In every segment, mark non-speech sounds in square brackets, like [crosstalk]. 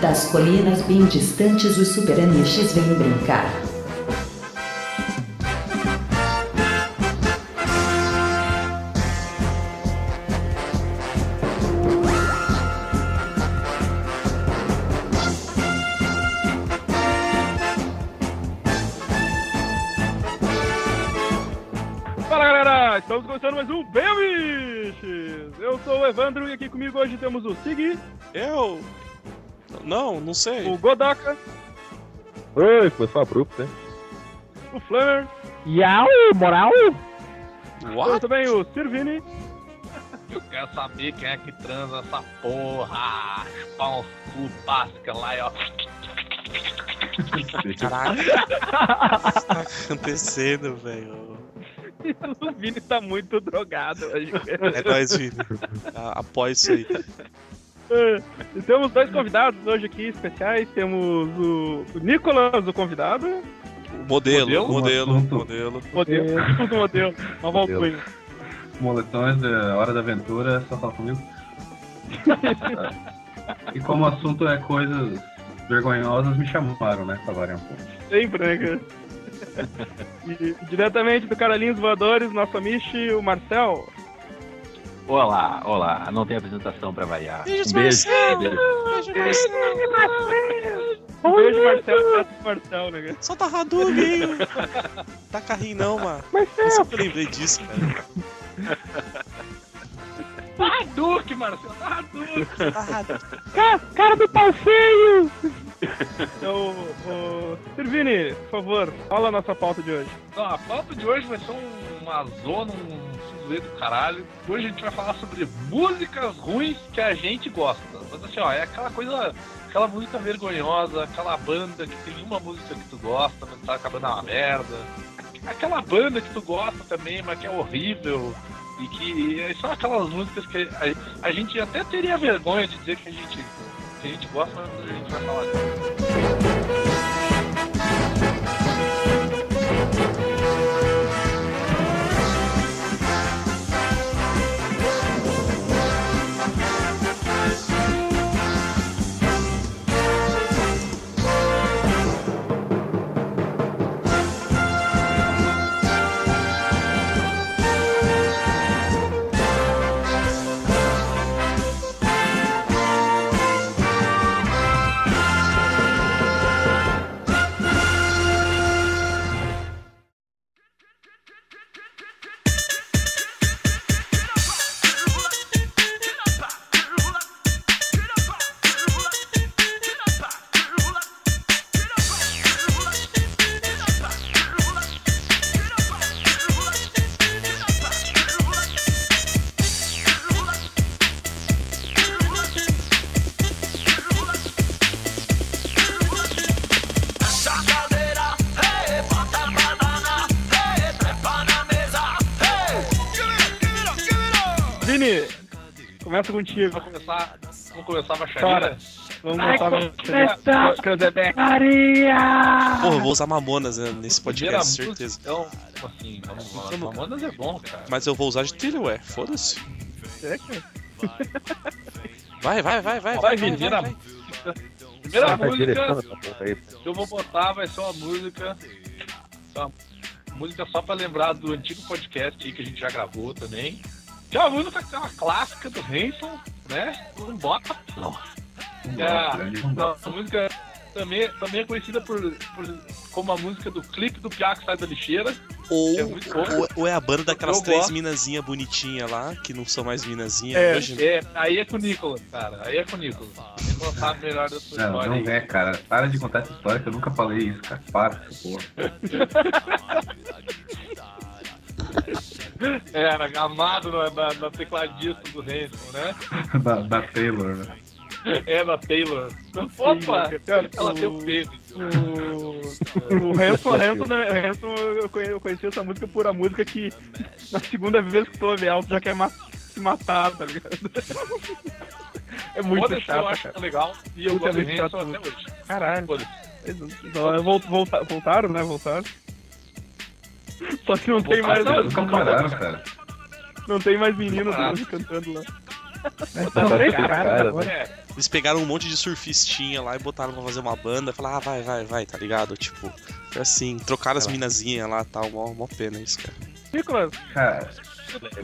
Das colinas bem distantes, os superaniches vêm brincar. Fala galera, estamos começando mais um Bem! Eu sou o Evandro e aqui comigo hoje temos o Sig, Eu? Não, não sei. o Godaka, Oi, foi só abrupto, né? o Flamer, Yau, moral? What? também o Sirvini Eu quero saber quem é que transa essa porra. Chupar um cu básica lá e ó. Caralho. [laughs] O que tá acontecendo, velho? o Vini tá muito drogado hoje. É nóis, Vini. A- Após isso aí. É, [laughs] e temos dois convidados hoje aqui especiais. Temos o, o Nicolas, o convidado. O modelo, Modelo? modelo, modelo. Modelo, [laughs] modelo. Nova Modelo. alcunha. Moletões da Hora da Aventura, só fala comigo. [laughs] e como o assunto é coisas vergonhosas, me chamaram, né? Pra variar um pouco. Sempre, né, cara? E diretamente do Caralhinhos Voadores, nosso amigo, o Marcel. Olá, olá. Não tem apresentação pra variar. Beijos, Um beijo. Marcelo. beijo. Beijo, Marcelo. Um beijo, Marcel, abraço pro Marcel, né? Solta a Hadouken. Tá carrinho não, mano. Eu sempre lembrei disso, cara. Hadouken, Marcelo. Hadouken. Tá Hadouken. Cara do pau feio! Então, o Sirvini, por favor, fala a nossa pauta de hoje. Então, a pauta de hoje vai ser um- uma zona, um fuzuê do caralho. Hoje a gente vai falar sobre músicas ruins que a gente gosta. Mas assim, ó, é aquela coisa, aquela música vergonhosa, aquela banda que tem uma música que tu gosta, mas tá acabando uma merda. Aquela banda que tu gosta também, mas que é horrível. E que são aquelas músicas que a, a gente até teria vergonha de dizer que a gente, que a gente gosta, a gente vai falar. Começa contigo. Vamos começar, vamos começar a baixaria? Vamos começar com Cranzebeck. Porra, eu vou usar Mamonas né, nesse Primeira podcast, música, certeza. Então, assim, vamos lá. Mamonas é bom, cara. Mas eu vou usar de trilha, ué. Foda-se. É, cara. Vai, vai, vai, vai. Vai, vai, vai, a vai. Primeira música que eu vou botar vai ser uma música. Uma música só pra lembrar do antigo podcast aí que a gente já gravou também. É uma música que é uma clássica do Hanson, né? Não bota. Não. É, bloco. a música também, também é conhecida por, por- como a música do clipe do Piá que sai da lixeira. Ou, É muito bom. ou, ou é a banda daquelas Eu três minazinhas bonitinhas lá, que não são mais minazinhas É, hoje. É, aí é com o Nicolas, cara. Aí é com o Nicolas. O Nicolas sabe melhor da sua Não, história não aí. é, cara. Para de contar essa história que eu nunca falei isso, cara. Para essa porra. [laughs] Era amado na, na, na tecladista do Hanson, né? da, da Taylor, né? É da Taylor. Opa! Cara, Ela o- tem o peso. O, o Hanson, Hanson, né, o Hanson, eu conhe- eu conheci essa música por a música que na segunda vez que ela, tu já quer ma- se matar, tá ligado? [laughs] É muito Foda-se, eu chato, acho cara. legal. E eu Puta, gosto é do muito Hanson chato. até hoje. Caralho. Foda-se. Então, voltaram, né? Voltaram. Só que não tem mais, pararam, cara. não tem mais meninos Ah. cantando lá. Tá né? É, Eles pegaram um monte de surfistinha lá e botaram pra fazer uma banda. Falaram, ah, vai, vai, vai, tá ligado? Tipo, foi assim, trocaram as minazinhas lá e tal. Mó, mó pena isso, cara. Nicolas, Cara,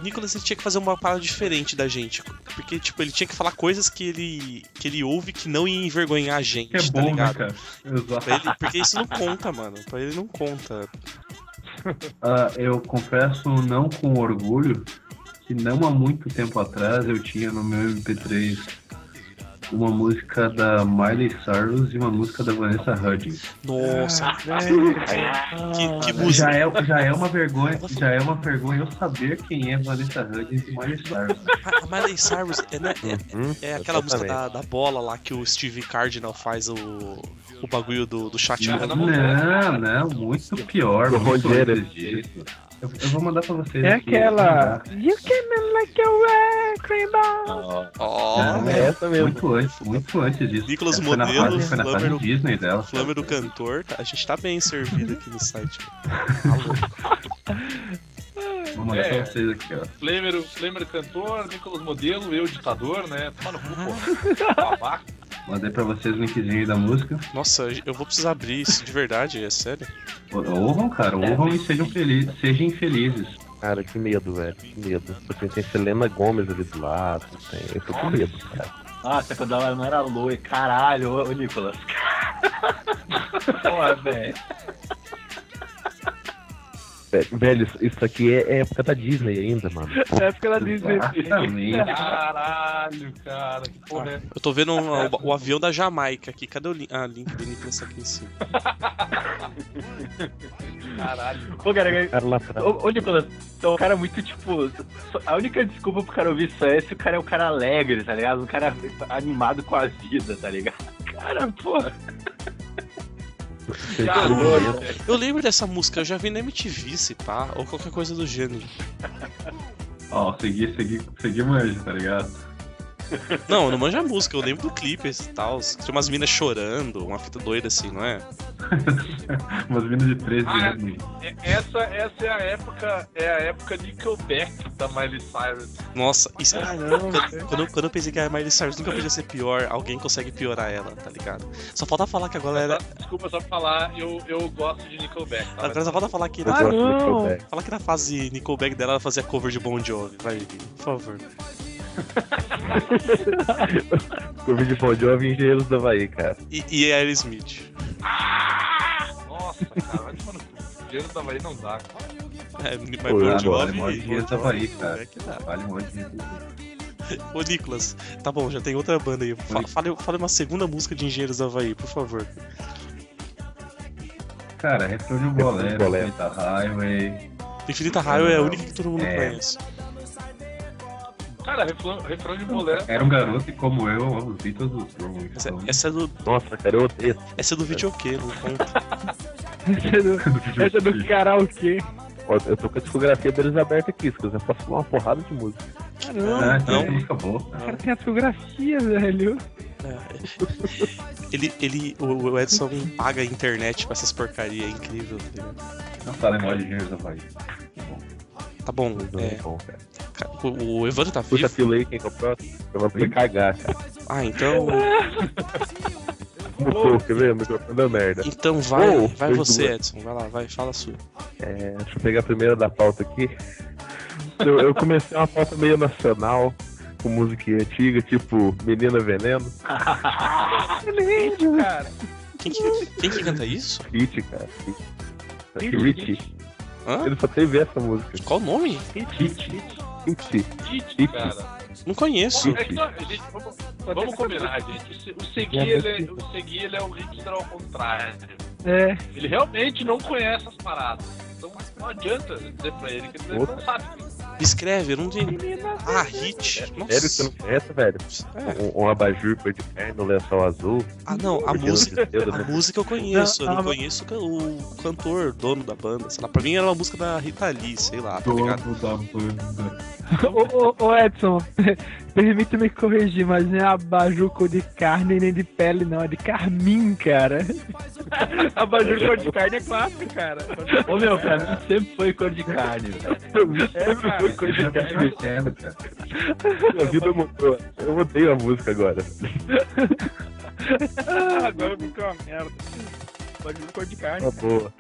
Nicolas ele tinha que fazer uma parada diferente da gente. Porque, tipo, ele tinha que falar coisas que ele, que ele ouve que não ia envergonhar a gente, que é tá bom, né, ligado? cara? Ele- porque isso não conta, mano. Pra ele não conta. Ah, eu confesso não com orgulho que não há muito tempo atrás eu tinha no meu MP3 uma música da Miley Cyrus e uma música da Vanessa Hudgens. Nossa, [laughs] velho. que, que Já música. é, já é uma vergonha, já é uma vergonha eu saber quem é Vanessa Hudgens e Miley Cyrus. A [laughs] a Miley Cyrus é, né, é- Uhum, é aquela música da, da bola lá que o Steve Cardinal faz o, o bagulho do, do chat. Não, rolando. não, muito pior, muito. Eu, eu vou mandar pra vocês É aqui. aquela. You came like a wrecking ball. Ó, É, É essa mesmo. Muito antes, muito antes disso. Nicolas Modelo, fase- Foi na fase Flamengo- Disney dela. Flamengo do cantor, tá- a gente tá bem servido aqui no site. Alô. Vou mandar É. pra vocês aqui, ó. Flamer, Flamer cantor, Nicolas Modelo, eu ditador, né? Toma no cu, pô. [laughs] Babaca. Mandei pra vocês o linkzinho aí da música. Nossa, eu vou precisar abrir isso de verdade, é sério. Ou- Ouvam, cara, ouvam e sejam felizes, sejam felizes. Cara, que medo, velho. Que medo. Porque tem Selena Gomes ali do lado. Tem... Eu tô com medo, cara. Nossa, quando ela não era loira, caralho, ô, ô Nicolas. [laughs] Porra, velho. Velho, Velho, isso- aqui é, é época da Disney ainda, mano. É época da Disney. Exatamente. Caralho, cara. Que porra é Eu tô vendo um- o, o avião da Jamaica aqui. Cadê o link? Ah, link do Nicolas aqui em cima. Caralho. Pô, cara, Cara lá atrás. ô, ô Nicolas, então o cara é muito tipo. A única desculpa pro cara ouvir isso é se o cara é um cara alegre, tá ligado? Um cara animado com a vida, tá ligado? Cara, porra. Eu lembro dessa música, eu já vi na MTV, se pá, ou qualquer coisa do gênero. Ó, segui, segui, segui manjo, tá ligado? [laughs] Não, eu não manjo a música, eu lembro do clipe e tal. Tinha umas minas chorando, uma fita doida assim, não é? [laughs] Umas minas de 13 Ah, anos. É- Essa, essa é a época, é a época Nickelback da Miley Cyrus. Nossa, isso quando, quando, eu- quando eu pensei que a Miley Cyrus nunca podia ser pior, alguém consegue piorar ela, tá ligado? Só falta falar que agora era. Desculpa só falar, eu, eu gosto de Nickelback. Tá? Agora só falta falar que Ah, não. Nickelback. fala que na fase Nickelback dela ela fazia cover de Bon Jovi. Vai, por favor. Cover de Bon Jovi e Engenheiros do Havaí, cara. E, e Aerosmith. Nossa, cara, vai tomar no cu. Dinheiro tava aí, não dá. É, mas Pô, Bon Jovi. tava aí, Jovi, cara. é que dá. Vale um monte de Ô Nicolas, tá bom, já tem outra banda aí. Fale, fale uma segunda música de Engenheiros do Havaí, por favor. Cara, refrão de um bolero. Infinita Highway. Infinita Raio é a única que todo mundo É. conhece. Cara, refrão, refrão de bolero. Era um garoto e como eu, eu ouvi todos os Rolling Essa, Stones. essa é do, Nossa, cara, eu odeio. essa é do videokê, não conta. Essa é do, essa é do karaokê. Ó, Eu tô com a discografia deles aberta aqui, se quiser posso falar uma porrada de música. Não. Ah, então Não. é música boa. O cara tem a discografia, velho. É. Ele, ele, o Edson paga a internet pra essas porcaria, é incrível. tá? Não fala mal de do Havaí. Tá bom, Não é, é bom, cara. ca- o, o Evandro tá Puxa vivo? fila aí, quem que é o próximo? Eu vou poder cagar, cara. Ah, então. [laughs] Mutou, quer ver? O microfone deu merda. Então vai, Oh, vai você, duas. Edson. Vai lá, vai, fala a sua. É, deixa eu pegar a primeira da pauta aqui. Eu, eu comecei uma pauta meio nacional, com música antiga, tipo Menina Veneno, Cara, Quem que, quem que canta isso? Hit, cara. Acho Hã? Ele só teve essa música. Qual o nome? Hit. Hit. Tite, cara. Não conheço. É não, gente, vamos, vamos combinar, gente. O Se- O Segui, ele, é- o Segui, ele é o hipster ao contrário. É. Ele realmente não conhece as paradas. Então não adianta dizer pra ele que ele não sabe. Escreve, eu não tenho. Ah, hit. Sério que você não conhece, velho? É. Um, um abajur cor de carne, um lençol azul. Ah, não, a música. A música eu conheço, eu Não, não a- conheço o ca- o cantor, dono da banda. Sei lá, pra mim era uma música da Rita Lee, sei lá, tá ligado? Dono da banda. Ô, ô, ô, Edson, Permita-me corrigir, mas não é abajur cor de carne nem de pele, não. É de carmim, cara. [laughs] abajur cor de carne é clássico, cara. Ô meu, pra mim sempre foi cor de carne, velho. É. Foi cor de tá carne. Minha vida mudou. Eu odeio a música agora. [laughs] Agora ficou uma merda. Abajur cor de carne. Uma boa.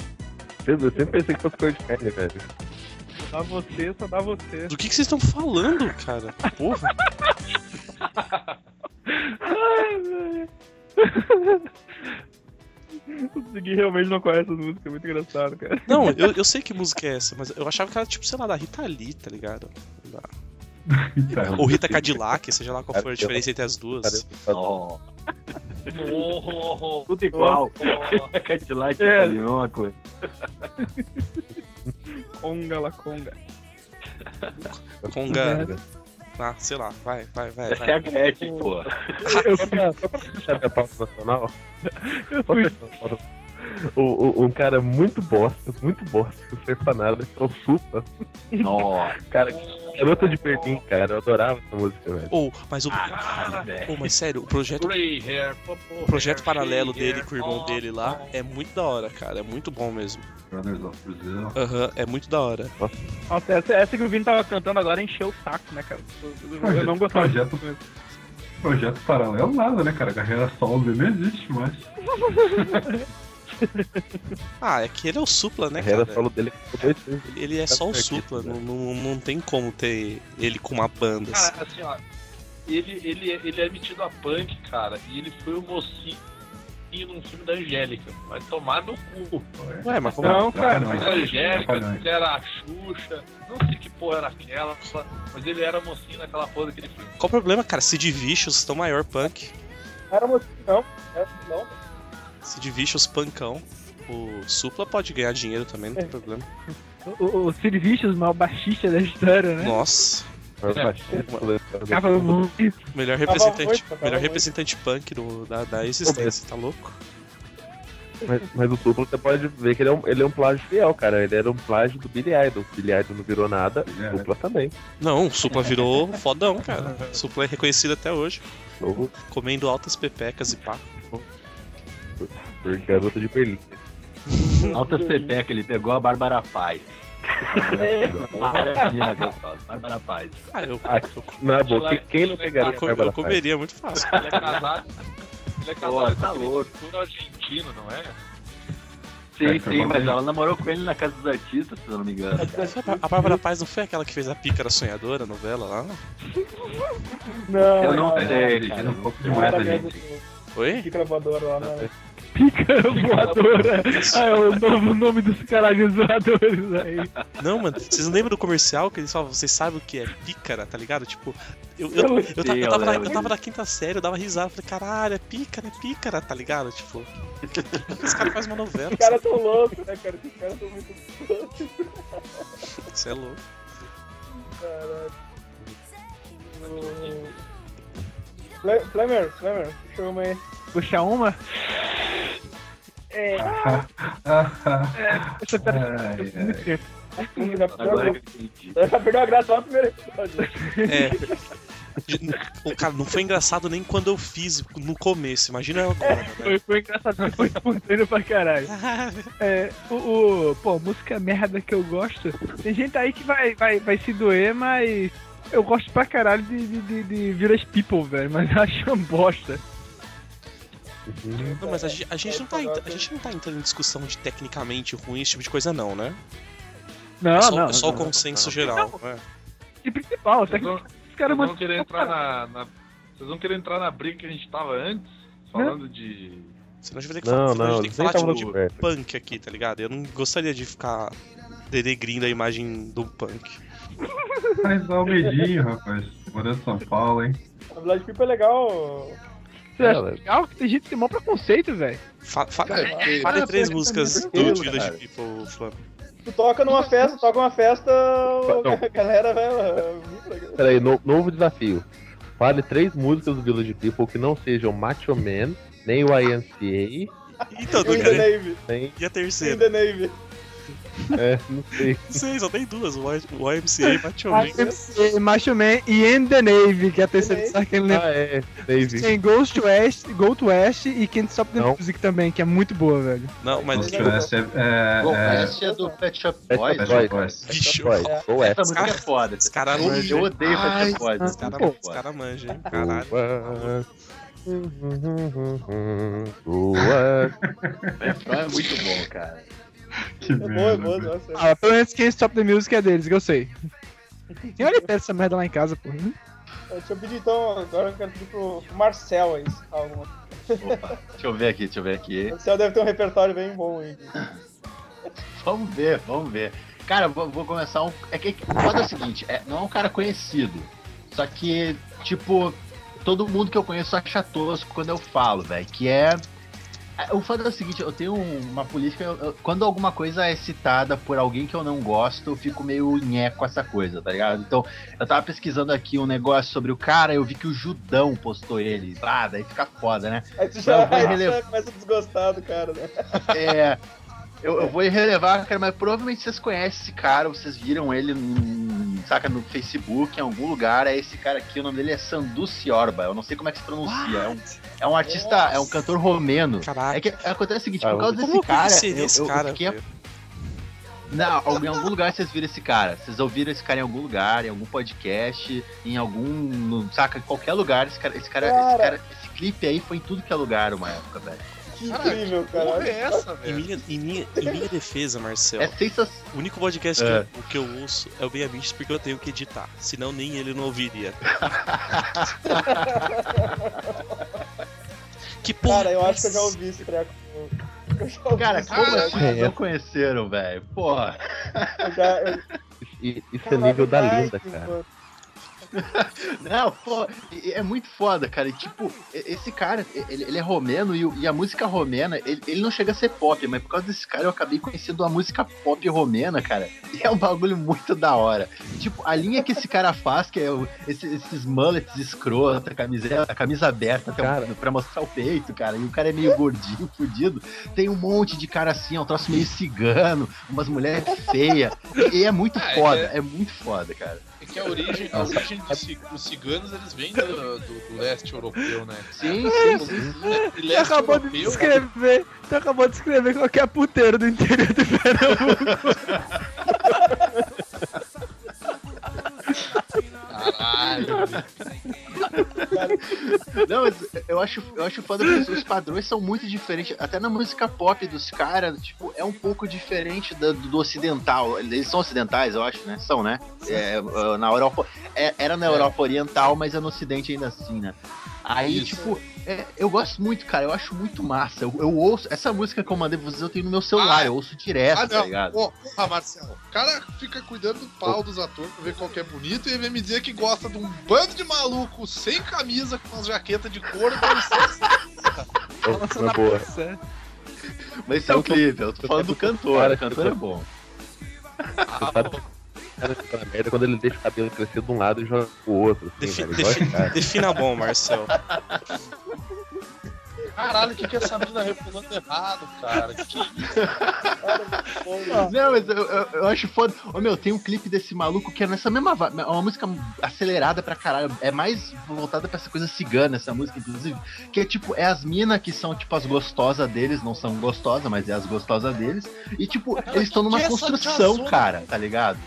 Eu sempre pensei que fosse cor de carne, velho. Só dá você, só dá você. Do que, que vocês estão falando, cara? Porra. [laughs] Ai, velho. O realmente não conhece essa música, é muito engraçado, cara. Não, eu, [laughs] eu sei que música é essa, mas eu achava que era tipo, sei lá, da Rita Lee, tá ligado? Da- Tá. Ou Rita Cadillac, seja lá qual for a diferença entre as duas. Ó, Oh, tudo igual. [laughs] oh, Cadillac É. é a mesma coisa. Conga la conga. Conga. Ah, sei lá, vai, vai, vai. Essa é a vai. Gretchen, pô. Eu [laughs] só pra, só pra puxar minha pauta nacional, Eu fui. O- o- um cara muito bosta, muito bosta, que não serve pra nada, que é o Supa. Nossa, [laughs] Cara, garota de Berlim, cara, eu adorava essa música, velho. Ou, mas o. velho. Ô, mas sério, o projeto, o projeto paralelo dele com o irmão oh, dele lá oh. é muito da hora, cara. É muito bom mesmo. Brothers of Brazil. Aham, é muito da hora. Nossa, essa, essa que o Vini tava cantando agora encheu o saco, né, cara? Eu, eu não gostava disso. Projeto, projeto paralelo nada, né, cara? Carreira solo dele não existe mais. [laughs] [laughs] Ah, é que ele é o supla, né, cara? solo dele. Ele é só o Tá supla, certo, não, não, não tem como ter ele com uma banda. assim. Cara, assim, ó. Ele, ele, ele é metido a punk, cara, e ele foi o mocinho num filme da Angélica. Vai tomar no cu. Ué, mas como. Não, cara, Trapalhões. A Angélica, era a Xuxa, não sei que porra era aquela, mas ele era mocinho naquela porra daquele filme. Qual o problema, cara? Sid Vicious, tão maior punk. Era mocinho, não. Era- Não. Sid Vicious, punkão. O supla pode ganhar dinheiro também, não tem problema. O, o, o Sid Vicious, o maior baixista da história, né? Nossa, muito. melhor representante, melhor representante punk do- da, da existência, tá louco? Mas, mas o Supla você pode ver que ele é, um, ele é um plágio fiel, cara. Ele era um plágio do Billy Idol. Billy Idol não virou nada, É. o Supla também. Não, o supla virou [laughs] fodão, cara. O supla é reconhecido até hoje, comendo altas pepecas e pá. Por garota de Berlim. Alta CPEC, ele pegou a Bárbara Paz. Bárbara Paz. Ah, eu, Ah, na boa, quem, quem não pegaria eu, Bárbara eu Paz? comeria muito fácil. Ele é casado. Ele é Pô, casado tá com aquele louco. ator argentino, não é? Sim, sim, mas ela namorou com ele na Casa dos Artistas, se eu não me engano. A Bárbara Paz não foi aquela que fez a Pícara Sonhadora, a novela lá? Não, Eu não É, sei, ele tira um pouco demais da gente. Oi? Pica voadora lá, né? Pica voadora. Ah, é o novo nome dos caralhos voadores aí. Não, mano, vocês não lembram do comercial que eles falam, vocês sabem o que é pícara, tá ligado? Tipo, eu, eu, eu, eu sei, eu tava, na, eu tava na quinta série, eu dava risada, falei, caralho, é pícara, é pícara, tá ligado? Tipo, esse cara faz uma novela, Os caras tão loucos, né, cara? Esses caras tão muito loucos, você é louco. caralho. Flemer, puxa uma aí. Puxa uma? É, Ah, [laughs] ah, essa pera. ai, ai. Muito tempo. Agora eu entendi. Já perdeu a graça lá no primeiro episódio. É. O cara, não foi engraçado nem quando eu fiz no começo, imagina agora, né? Foi, foi engraçado, foi espontâneo pra caralho. [laughs] É, o, o- Pô, música merda que eu gosto. Tem gente aí que vai, vai, vai se doer, mas. Eu gosto pra caralho de, de, de, de Village People, velho, mas eu acho uma bosta. Não, mas a, gente- a gente não tá, a gente não tá entrando em discussão de tecnicamente ruim, esse tipo de coisa não, né? Não, é só, não. é só o não, consenso geral. né? E principal, até Vocês que vão, os caras vão querer entrar na, na- Vocês vão querer entrar na briga que a gente tava antes, falando de. Senão a gente vai ter que, Não, falar, senão a não, gente tem que falar tipo, no diverso. punk aqui, tá ligado? Eu não gostaria de ficar denegrindo a imagem do punk. Mas dá o medinho, rapaz. Morando em São Paulo, hein? A Village People é legal. Você acha legal que tem gente que tem maior preconceito, velho. Fa fa Cara, porque- fale Ah, três músicas do Village. People, Flan. Tu toca numa festa, toca uma festa, Não. a [laughs] galera vai. Peraí, no- novo desafio. Fale três músicas do Village People que não sejam Macho Man, nem o INCA, Então, In cara, nem e a in terceira? the Navy. [laughs] É, não sei. Não sei, só tem duas. O YMCA e Macho Man. YMCA, Macho Man e End the Navy, que é a terceira Navy. sabe que ele lembra. Ah, é, Dave. Tem Ghost West, Go to West e Can't Stop the Não. Music também, que é muito boa, velho. Não, mas. Ghost West é, é, Bom, é, esse é do Pet Shop Boys. Shop Pet Boys. Shop Boys. Bicho, ou é. Essa música é foda. Os caras Eu manjam. odeio Pet Shop Boys. É foda. cara manjam, hein? Caralho. Boa. É muito bom, cara. [laughs] Que É é boa, merda. nossa. Ah, pelo menos Can't Stop the Music é deles, que eu sei. Quem olha essa merda lá em casa, porra? Deixa eu pedir então, agora eu quero pedir pro Marcel aí. Alguma. Opa, deixa eu ver aqui, deixa eu ver aqui. O Marcel deve ter um repertório bem bom aí. [laughs] Vamos ver, vamos ver. Cara, vou, vou começar um. É que o foda é o seguinte, é, não é um cara conhecido. Só que, tipo, todo mundo que eu conheço acha tosco quando eu falo, velho. Que é. É, O foda é o seguinte, eu tenho uma política. eu- quando alguma coisa é citada por alguém que eu não gosto, eu fico meio nhé com essa coisa, tá ligado? Então, eu tava pesquisando aqui um negócio sobre o cara, eu vi que o Judão postou ele. Ah, daí fica foda, né? Aí tu já, aí tu [laughs] relevar. já começa a desgostar do cara, né? É. Eu, eu vou relevar, cara, mas provavelmente vocês conhecem esse cara, vocês viram ele, saca, no Facebook, em algum lugar. É esse cara aqui, o nome dele é Sandu Ciorba. Eu não sei como é que se pronuncia. É um, é um artista, é um cantor romeno. Caraca. É que acontece o seguinte, Ah, por causa Como desse cara, conheceria eu, esse eu, eu cara? fiquei não, algum- em algum lugar vocês viram esse cara. Vocês ouviram esse cara em algum lugar, em algum podcast, em algum. no- saca, em qualquer lugar. Esse cara, esse cara, esse Cara. cara, esse clipe aí foi em tudo que é lugar uma época, velho. Que Caraca, incrível, Que cara. é essa, Em velho? minha, em, minha, em minha defesa, Marcel, É sensacional. o único podcast que, É. eu, que eu ouço é o Bem Amigos porque eu tenho que editar. Senão nem ele não ouviria. [laughs] que porra. Cara, eu é acho que eu já ouvi esse treco. Ouvi Cara, como treco. assim não conheceram, velho? Porra. Eu já, eu, Isso é nível da linda, cara. mano. [laughs] Não, pô, é muito foda, cara. E, tipo, esse cara, ele, ele é romeno e, e a música romena, ele, ele não chega a ser pop, mas por causa desse cara eu acabei conhecendo a música pop romena, cara. E é um bagulho muito da hora. Tipo, a linha que esse cara faz, que é o- esse- esses mullets escroto, a camisa, a camisa aberta Cara. o, pra mostrar o peito, cara. E o cara é meio gordinho, fudido. Tem um monte de cara assim, é um troço meio cigano, umas mulheres feias. E, e é muito Ah, foda, é- é muito foda, cara. É que a origem, a origem dos, ci- dos ciganos, eles vêm do, do- do leste europeu, né? Sim, sim, sim. Tu acabou de europeu, descrever, tu acabou de descrever qualquer puteiro do interior do Pernambuco. Caralho. [laughs] Não, eu acho, eu acho foda porque os padrões são muito diferentes. Até na música pop dos caras, tipo, é um pouco diferente do, do ocidental. Eles são ocidentais, eu acho, né? São, né? É, é, na Europa. é, era na Europa Oriental, mas é no Ocidente ainda assim, né? Aí, Isso. tipo, é, eu gosto muito, cara. Eu acho muito massa. Eu, eu ouço. Essa música que eu mandei pra vocês, eu tenho no meu celular. Ah, eu ouço direto, Ah, tá ligado? Porra, Marcelo. O cara fica cuidando do pau dos atores pra ver qual que é bonito e vem me dizer que gosta de um bando de maluco sem camisa, com umas jaquetas de couro. Uma boa. Mas isso é o clipe. Eu tô falando do cantor. Cara, O cantor é bom. Cara fica na merda quando ele deixa o cabelo crescer de um lado e joga pro outro. Assim, Defi- velho, defi- defina bom, Marcel. Caralho, o que, que essa mina rebolando errado, cara? Que Não, mas eu, eu, eu acho foda. Ô meu, tem um clipe desse maluco que é nessa mesma. É uma música acelerada pra caralho. É mais voltada pra essa coisa cigana, essa música, inclusive. Que é tipo, é as minas que são tipo as gostosas deles, não são gostosas, mas é as gostosas deles. E tipo, eles estão numa é construção, cara, tá ligado?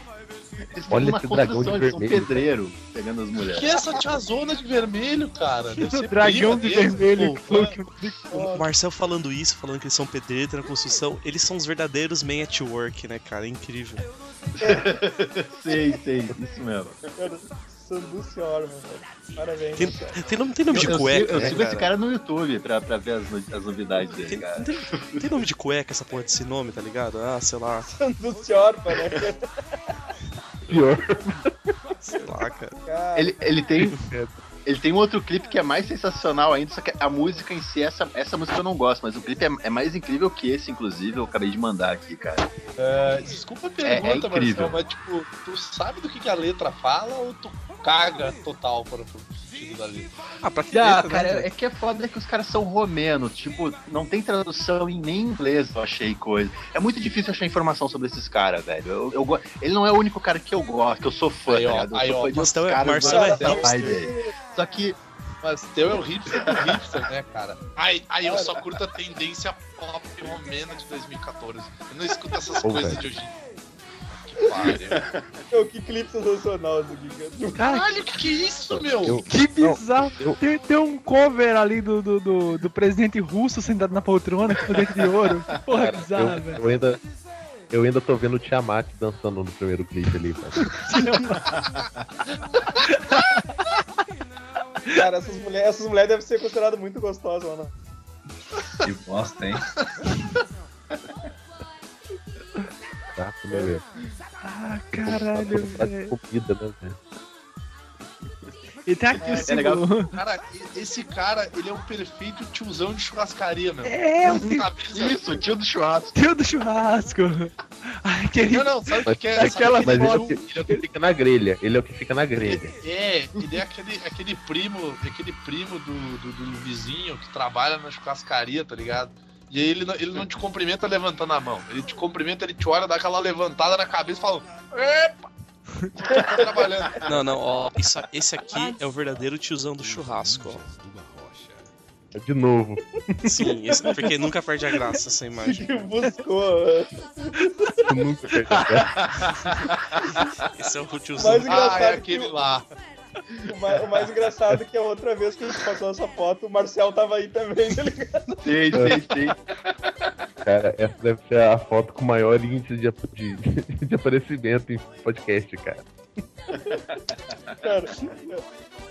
Eles Olha esse dragão de são vermelho. pedreiro pegando as mulheres. que é essa tiazona de vermelho, cara? Deve [laughs] Dragão de vermelho. pô. O Marcel falando isso, falando que eles são pedreiros na construção, eles são os verdadeiros men at work, né, cara? É incrível. [laughs] sei, sei, isso mesmo. Sandu Senhora, mano. Parabéns. Tem, tem nome, tem nome de eu, eu cueca, sigo, eu né, sigo esse cara no YouTube pra, pra ver as, as novidades dele, Tem, cara. tem, tem nome de cueca essa porra desse nome, tá ligado? Ah, sei lá, Sandu Senhora, né? [laughs] Pior. sei lá, cara. Cara, Ele, ele tem. [laughs] Ele tem um outro clipe que é mais sensacional ainda, só que a música em si, essa, essa música eu não gosto, mas o clipe é, é mais incrível que esse, inclusive, eu acabei de mandar aqui, cara. É, desculpa a É- é pergunta, incrível. Marcelo, mas tipo, tu sabe do que, que a letra fala ou tu caga total para tu? Sentido. Ah, pra que Ah, letra, cara, né? é que é foda que os caras são romenos. Tipo, não tem tradução em nem inglês, eu achei coisa. É muito difícil achar informação sobre esses caras, velho. Eu, eu Ele não é o único cara que eu gosto, que eu sou fã, Aí, ó, tá ligado? Eu aí, sou ó, fã de outros Marcelo é- Marcelo hipster. Só que Mas teu é o hipster do hipster, né, cara? Ai, ai, eu só curto a tendência pop romena de 2014. Eu não escuto essas Ô, coisas velho. de hoje. Que [laughs] pariu. Meu, que clipe sensacional do Giga. Caralho, que que é isso, meu? Eu- Que bizarro. eu- Tem, tem um cover ali do, do, do, do presidente russo sentado na poltrona com o dente de ouro. [laughs] Porra, Cara, bizarro, eu, velho. eu ainda. Eu ainda tô vendo o Tiamat dançando no primeiro clipe ali. Cara, [laughs] essas mulheres essas mulheres devem ser consideradas muito gostosas, mano. Que bosta, hein? Tá? Eu ver. Ah, caralho, Tá velho. comida, né, velho? E tem aqui o É, é legal. símbolo. Cara, esse cara, ele é um perfeito tiozão de churrascaria, meu. É, o tio, Cabeça- isso, tio do churrasco. tio do churrasco. Ai, Não, querido. não, sabe o que é? Aquela mas ele, é aquele o que, ele é o que fica na grelha. Ele é o que fica na grelha. É, ele é aquele, aquele primo, aquele primo do, do, do vizinho que trabalha na churrascaria, tá ligado? E aí ele, não- ele não te cumprimenta levantando a mão. Ele te cumprimenta, ele te olha, dá aquela levantada na cabeça e fala: Epa! Tá trabalhando. [laughs] Não, não, ó. Isso, esse aqui é o verdadeiro tiozão do churrasco, ó. De novo. Sim, esse, porque nunca perde a graça essa imagem. Que buscou. [laughs] é. Eu nunca perdi a graça. Esse é o tiozão. Mas Ah, é que aquele o- lá. O mais, o mais engraçado é que a outra vez que a gente passou essa foto, o Marcel tava aí também, tá ligado? Sim, sim, sim. Cara, essa deve ser a foto com maior índice de, de, [laughs] de aparecimento em podcast, cara. Cara,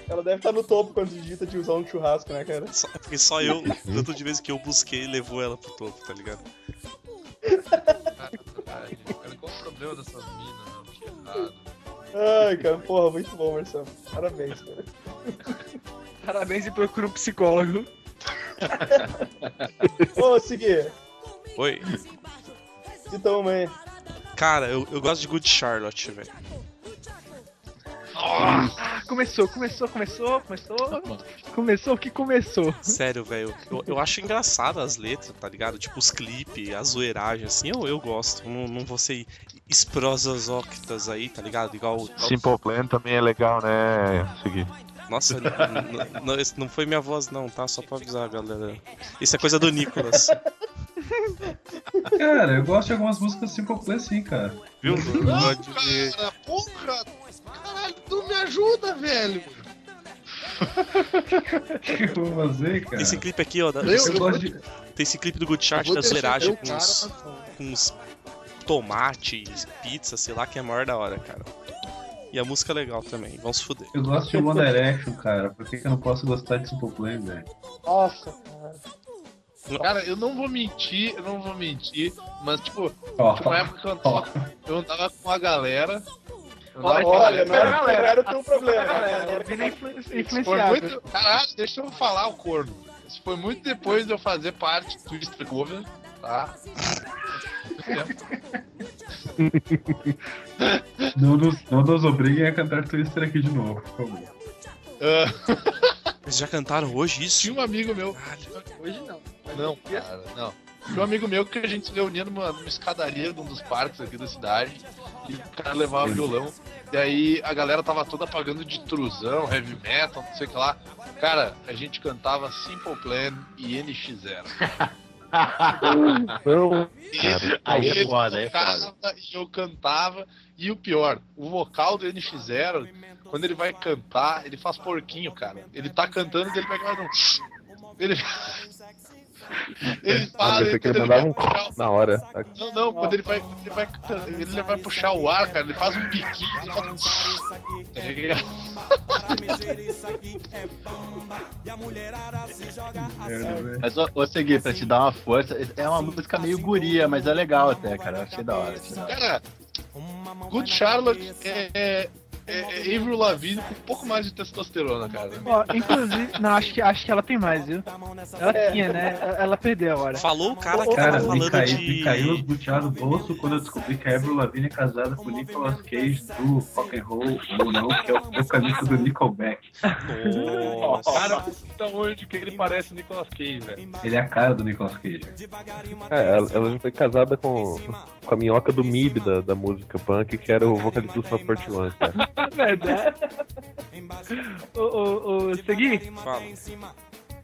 ela deve estar no topo quando digita de usar um churrasco, né, cara? Só- é porque só eu, tanto de vez que eu busquei, levou ela pro topo, tá ligado? Cara, qual o problema dessas minas, meu? Que errado. Ai, cara, porra, muito bom, Marcel. Parabéns, cara. Parabéns e procura um psicólogo. Ô, Segui, Oi. então, mãe. Cara, eu, eu gosto de Good Charlotte, velho. Ah, começou, começou, começou, começou. Começou o que começou. Sério, velho. Eu, eu acho engraçado as letras, tá ligado? Tipo, os clipes, a zoeiragem, assim, eu, eu gosto. Não, não vou ser esprosas octas aí, tá ligado? Igual. igual- Simple Plan também é legal, né? Seguir. Nossa, não, não foi minha voz, não, tá? Só pra avisar, galera. Isso é coisa do Nicolas. Cara, eu gosto de algumas músicas Simple Plan sim, cara. Viu? Não, Pode ver. cara, porra! Caralho, tu me ajuda, velho! [laughs] O que eu vou fazer, cara? Esse clipe aqui, ó. da- Eu- esse- Eu gosto de. tem esse clipe do Good Chart da zoeiragem com uns, na- com uns tomates, pizza, sei lá, que é a maior da hora, cara. E a música é legal também, vamos se fuder. Eu gosto de One Direction, cara. Por que, que eu não posso gostar de Simple Plan, velho? Nossa, cara. Cara, eu não vou mentir, eu não vou mentir, mas tipo, tinha uma época que eu andava, eu andava com a galera. Olha, olha, galera. não era, não era o teu problema, né? Foi influenciado. muito. Caralho, deixa eu falar o corno. Isso foi muito depois de eu fazer parte do Twister Cover, tá? Não nos, não nos obriguem a cantar Twister aqui de novo, por favor. Ah, Eles já cantaram hoje isso? tinha um amigo meu. Hoje não. Não, cara, não. Tinha um amigo meu que a gente se reunia numa, numa escadaria de um dos parques aqui da cidade. E o cara levava violão. E aí a galera tava toda pagando de truzão, heavy metal, não sei o que lá. Cara, a gente cantava Simple Plan e NX0. [laughs] Não, Cara, aí é foda, é E eu cantava. E o pior, o vocal do NX0, quando ele vai cantar, ele faz porquinho, cara. Ele tá cantando e ele vai um. Ele. Ele ah, fala. pensei que ele mandava um puxar [laughs] na hora. Não, não, quando ele vai, ele vai, ele vai puxar o ar, cara, ele faz um piquinho, ele faz um... Tá ligado? [laughs] Mas vou, vou seguir pra te dar uma força. É uma música meio guria, mas é legal até, cara. Eu achei da hora. Achei da hora. Cara, Good Charlotte é, é, é, Avril Lavigne com um pouco mais de testosterona, cara. Ó, inclusive, não, acho que, acho que ela tem mais, viu? Ela É. tinha, né? Ela- perdeu agora. Falou o cara que Cara, tava me, falando caiu, de. me caiu os butiá no bolso quando eu descobri que a Avril Lavigne é casada com o Nicolas Cage do Rock and Roll, ou não, que é o vocalista do Nickelback. Nossa. Cara, tão onde que ele parece o Nicolas Cage, velho. Ele é a cara do Nicolas Cage. É, ela, ela já foi casada com, com a minhoca do MIB da, da música punk, que era o vocalista do 41, cara. [laughs] Verdade. Ô, ô, ô, Segui, Fala.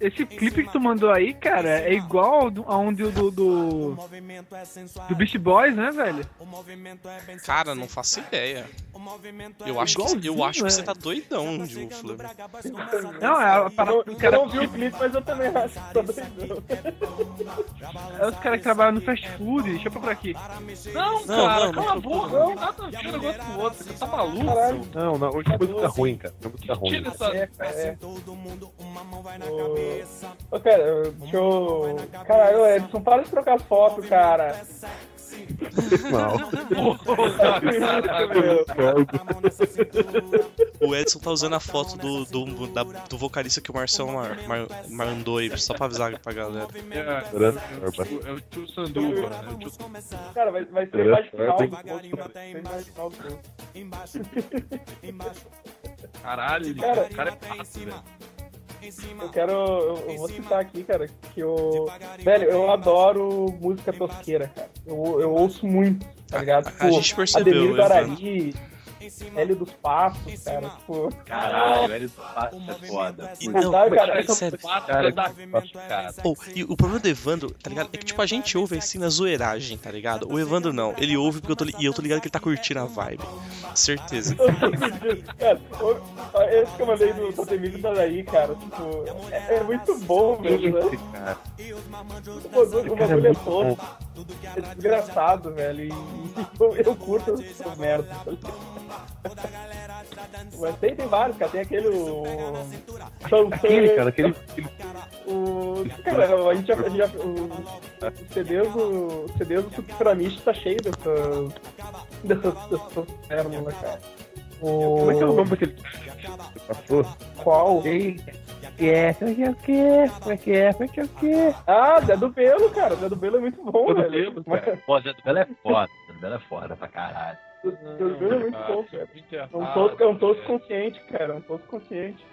Esse clipe que tu mandou aí, cara, é igual ao do- aonde o do, do. Do Beast Boys, né, velho? Cara, não faço ideia. Eu acho, que, eu acho que você tá doidão, Jufla. Não, é a Eu, parada não- eu vi o clipe, mas eu também acho que tá doidão. [laughs] é os caras que trabalham no fast food. Deixa eu procurar aqui. Não, Não, cara, não, cala a boca. Não, a ver um negócio com o outro. Você tá maluco? Caralho. Não, não, hoje é música ruim, cara. É música ruim. Tira essa. É, cara, é. Ô, cara, deixa eu. Caralho, Edson, para de trocar foto, cara. Mal. O Edson tá usando a foto do, do, da- do vocalista que o Marcelo mar, mar- mandou aí, só pra avisar pra galera. É, é o tio Sanduba. O tio Cara, vai, vai ser mais final. Caralho, Cara. o cara é fácil, velho. Eu quero. Eu, eu vou citar aqui, cara, que eu. Velho, eu adoro música tosqueira, cara. Eu, eu ouço muito, tá ligado? A gente percebeu, Ademir Evandro. Guarani, Hélio dos Passos, cara. Tipo. Caralho, velho, fácil é foda. Não, Sabe, cara, mas, essa- sério. Cara, cara. Pô, e o problema do Evandro, tá ligado? É que, tipo, a gente ouve assim na zoeiragem, tá ligado? O Evandro não. Ele ouve porque eu tô, li- e eu tô ligado que ele tá curtindo a vibe. Certeza. cara, esse que eu mandei do Totemir da daí, cara, tipo, é, é muito bom, velho. Né? cara. O bagulho, é é. É desgraçado, velho. E [laughs] eu, eu curto essa merda. Mas tem, tem vários, cara. Tem aquele. O... Aquele, cara, aquele. O... Cara, a gente já. a gente já o... Os CDs do. Os CDs do Supramish tá cheio dessas. dessas, dessas pérolas, cara. O... como é que é o nome daquele. Passou? Qual? Que é, é que é o quê? Como é que é? Como é que é o quê? Ah, Zé do Belo, cara. Zé do Belo é muito bom, Zé do velho. Belo, cara. Pô, Zé do Belo é foda. Zé do Belo é foda pra caralho. Zé do Belo é muito bom, cara. É um tosco, é um tosco consciente, cara. É um tosco consciente.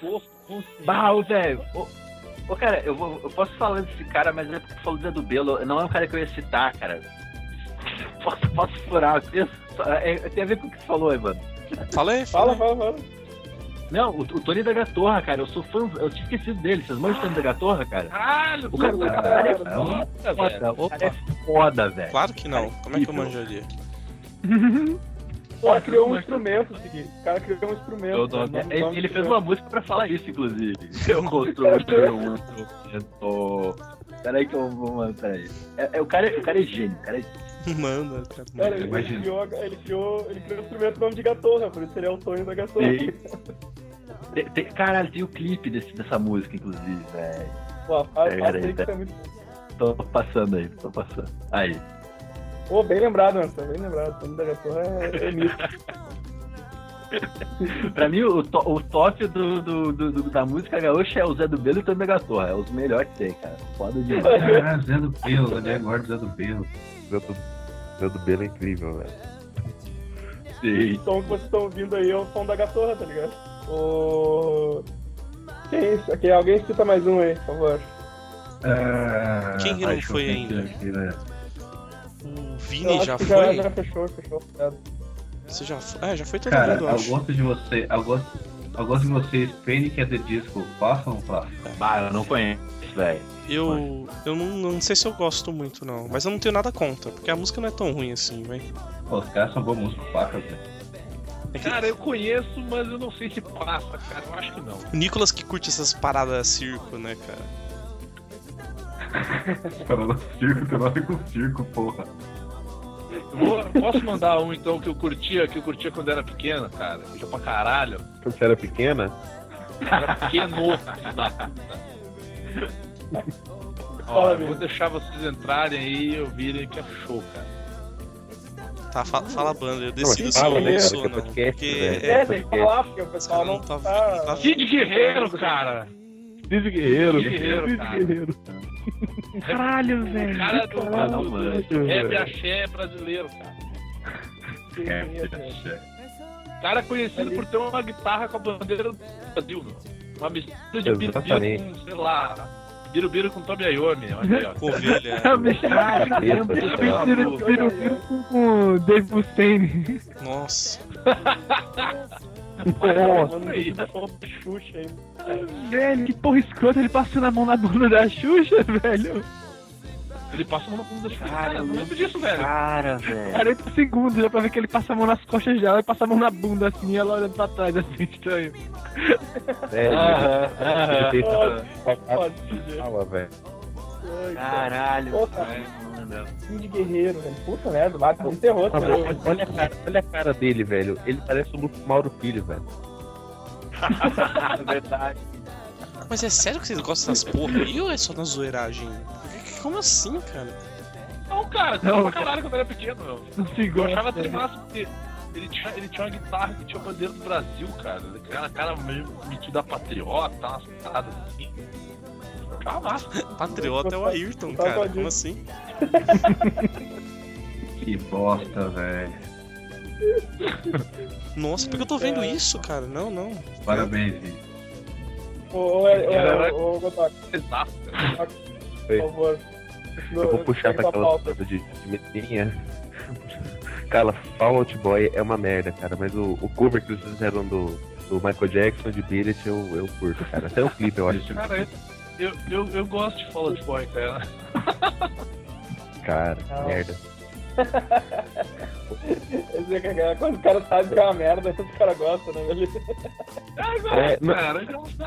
Tosco, consciente. Bah, ô, velho. Ô, ô, cara, eu, vou, eu posso falar desse cara, mas é porque falou do Zé do Belo. Não é um cara que eu ia citar, cara. [laughs] Posso, posso furar? Isso, é, tem a ver com o que tu falou, Evandro. Fala aí, Fala, fala. fala, fala. Não, o, o Tony da Gatorra, cara, eu sou fã, eu tinha esquecido dele. Vocês manjam o Tony da Gatorra, cara? Caralho, O cara, o cara, cara é velho. o Opa. cara é foda, velho. Claro que não. Como é que eu manjaria? [laughs] O cara criou um instrumento, seguinte. O cara criou um instrumento. Eu não- né? ele, ele fez uma música pra falar isso, inclusive. [laughs] Eu construí um instrumento. Peraí que eu vou mandar, peraí. É, é, o, cara, é- o cara é gênio, o cara é Manda, cara. Cara, ele, Imagina. criou, ele, criou, ele criou o instrumento com o nome de Gatorra, por isso ele é o Tony da Gatorra. Tem, tem, caralho, tem o clipe desse, dessa música, inclusive, velho. Pô, faz, É, peraí, aí tá muito Tô passando aí, tô passando. Aí. Pô, bem lembrado, Anderson, bem lembrado. Tony da Gatorra é, é mito. [laughs] Pra mim, o, to, o top do, do, do- do- da música gaúcha é o Zé do Belo e o Tony da Gatorra. É os melhores que tem, cara. Foda demais. [laughs] Ah, Zé do Belo, né? Agora Zé do Belo. Zé do, Zé do Belo é incrível, velho. Sim. O som que vocês estão ouvindo aí é o som da Gatorra, tá ligado? O... Que isso? Aqui, alguém cita mais um aí, por favor. Ah, Quem que não acho foi ainda? aqui, né? O Vini já foi? Já fechou, fechou. É. Você já foi? É, já foi todo Cara, mundo, eu eu acho. gosto de você. Eu gosto, eu gosto de vocês. Panic at the Disco. Façam ou não façam? Bah, eu não conheço, velho. Eu, eu não, não sei se eu gosto muito, não. Mas eu não tenho nada contra, porque a música não é tão ruim assim, velho. Pô, Os caras são boa música, pacas, velho. É Cara, eu conheço, mas eu não sei se passa, cara. Eu acho que não. o Nicolas que curte essas paradas circo, né, cara? [laughs] Falando circo, tem nada com circo, porra. Vou- posso mandar um então que eu curtia, que eu curtia quando era pequeno, cara. Curtia pra caralho. Quando você era pequena, Era pequeno. [laughs] [laughs] Ó, eu vou deixar vocês entrarem aí e ouvirem que é show, cara. Tá, fala, fala a banda, eu decido se fala, eu né, ouço cara, ou que é não. podcast, Porque velho. é, É, tem que falar, porque o pessoal não não tá- tá. não tá- Kid Guerreiro, cara. Diz Guerreiro. Kid Guerreiro. Caralho, velho. Cara do, manjo, do rap axé brasileiro, cara. É, Cara conhecido por ter uma guitarra com a bandeira do Brasil, meu. Uma mistura de com, sei lá, birubiru com Tobi Iommi, olha aí, ó. com ovelha. É uma mistura mistura de Birubiru com- Dave Mustaine. Nossa. Tá falando de Xuxa aí. Velho, que porra escrota, ele passando a mão na bunda da Xuxa, velho. Ele passa a mão na bunda da Cara, eu não lembro disso, velho. Cara, velho. 40 segundos, dá pra ver que ele passa a mão nas costas dela e passa a mão na bunda assim, e ela olhando pra trás, assim, estranho. É, ele Pode fez ser. fala, velho. Caralho. Cara, fim de guerreiro, velho. Puta merda, lá tem terror, cara. olha, olha a cara, olha a cara dele, velho. Ele parece o Mauro Filho, velho. [laughs] [laughs] Verdade. Mas é sério que vocês gostam dessas porra aí ou é só na zoeiragem? Como assim, cara? Não, cara, Não, não, pra caralho quando eu era pequeno, meu. Não se Eu achava até massa porque ele tinha, ele tinha uma guitarra que tinha a bandeira do Brasil, cara. Ele era cara meio metido a patriota, umas paradas assim. Achava massa. [laughs] Patriota é o Ayrton, Tá cara. Como assim? [laughs] Que bosta, velho. Nossa, por que eu tô vendo isso, cara? Não, não. Parabéns, Vitor. Ô, ô, Era- ô, ô, Gotak, Exato. por favor. Eu vou puxar pra aquela coisa de, de menininha. Cara, Fall Out Boy é uma merda, cara. Mas o, o cover que eles fizeram do, do Michael Jackson de It, eu, eu curto, cara. Até o clipe eu acho. Cara, eu, eu, eu gosto de Fall Out Boy, cara. Cara, Não. merda. [laughs] Quando os caras sabem que é uma merda, os caras gostam, né? É, não- Cara,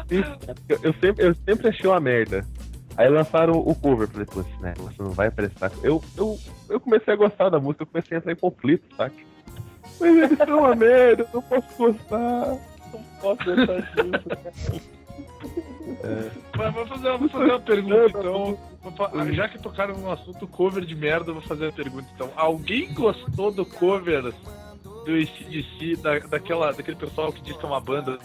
Eu, eu sempre, eu sempre achei uma merda. Aí lançaram o cover, falei, putz, né? Você não vai prestar. Eu, eu, eu comecei a gostar da música, eu comecei a entrar em conflito, saca? Mas eles são uma merda, eu não posso gostar. Não posso deixar disso, cara. [laughs] Mas vou fazer, vou fazer uma pergunta então. Fa- Já que tocaram no assunto cover de merda, eu vou fazer a pergunta então. Alguém gostou do cover do ACDC, da, daquela, daquele pessoal que diz que é uma banda,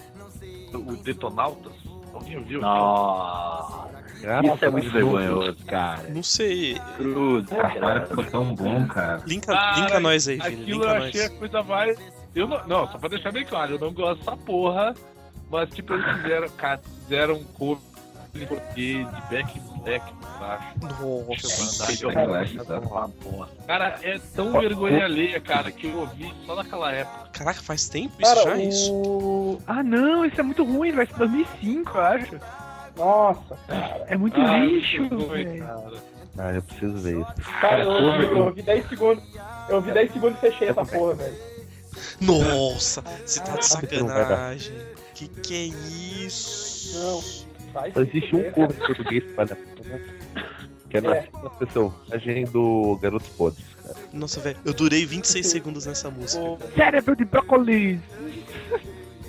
o Detonautas? Alguém ouviu? Nossa. Isso é muito Deus. vergonhoso, cara. Não sei. Cruz, Cara, ficou tão bom, cara. Linka, Cara, linka nós aí, Vini. Aquilo Linka eu nós. achei a coisa mais. Eu não, não, só pra deixar bem claro, eu não gosto dessa porra, mas tipo, eles fizeram, cara, fizeram um cover português de Back Black, acho. Nossa. Tá? Cara, é tão vergonha alheia, cara, que eu ouvi só naquela época. Caraca, faz tempo isso Cara, já, é isso? o... Ah, não, isso é muito ruim, vai ser 2005, eu acho. Nossa, cara. É muito Ah, lixo, ruim, velho. Ah, eu preciso ver isso. Cara, eu, eu, eu ouvi 10 segundos. Eu ouvi 10 segundos e fechei essa porra, velho. Nossa, você tá de sacanagem. Que que é isso? Não, vai. Só existe um cover em português que vale a pena. Que é na É. na personagem do Garotos Podres, cara. Nossa, velho, eu durei 26 segundos nessa música. O, Cérebro de brócolis.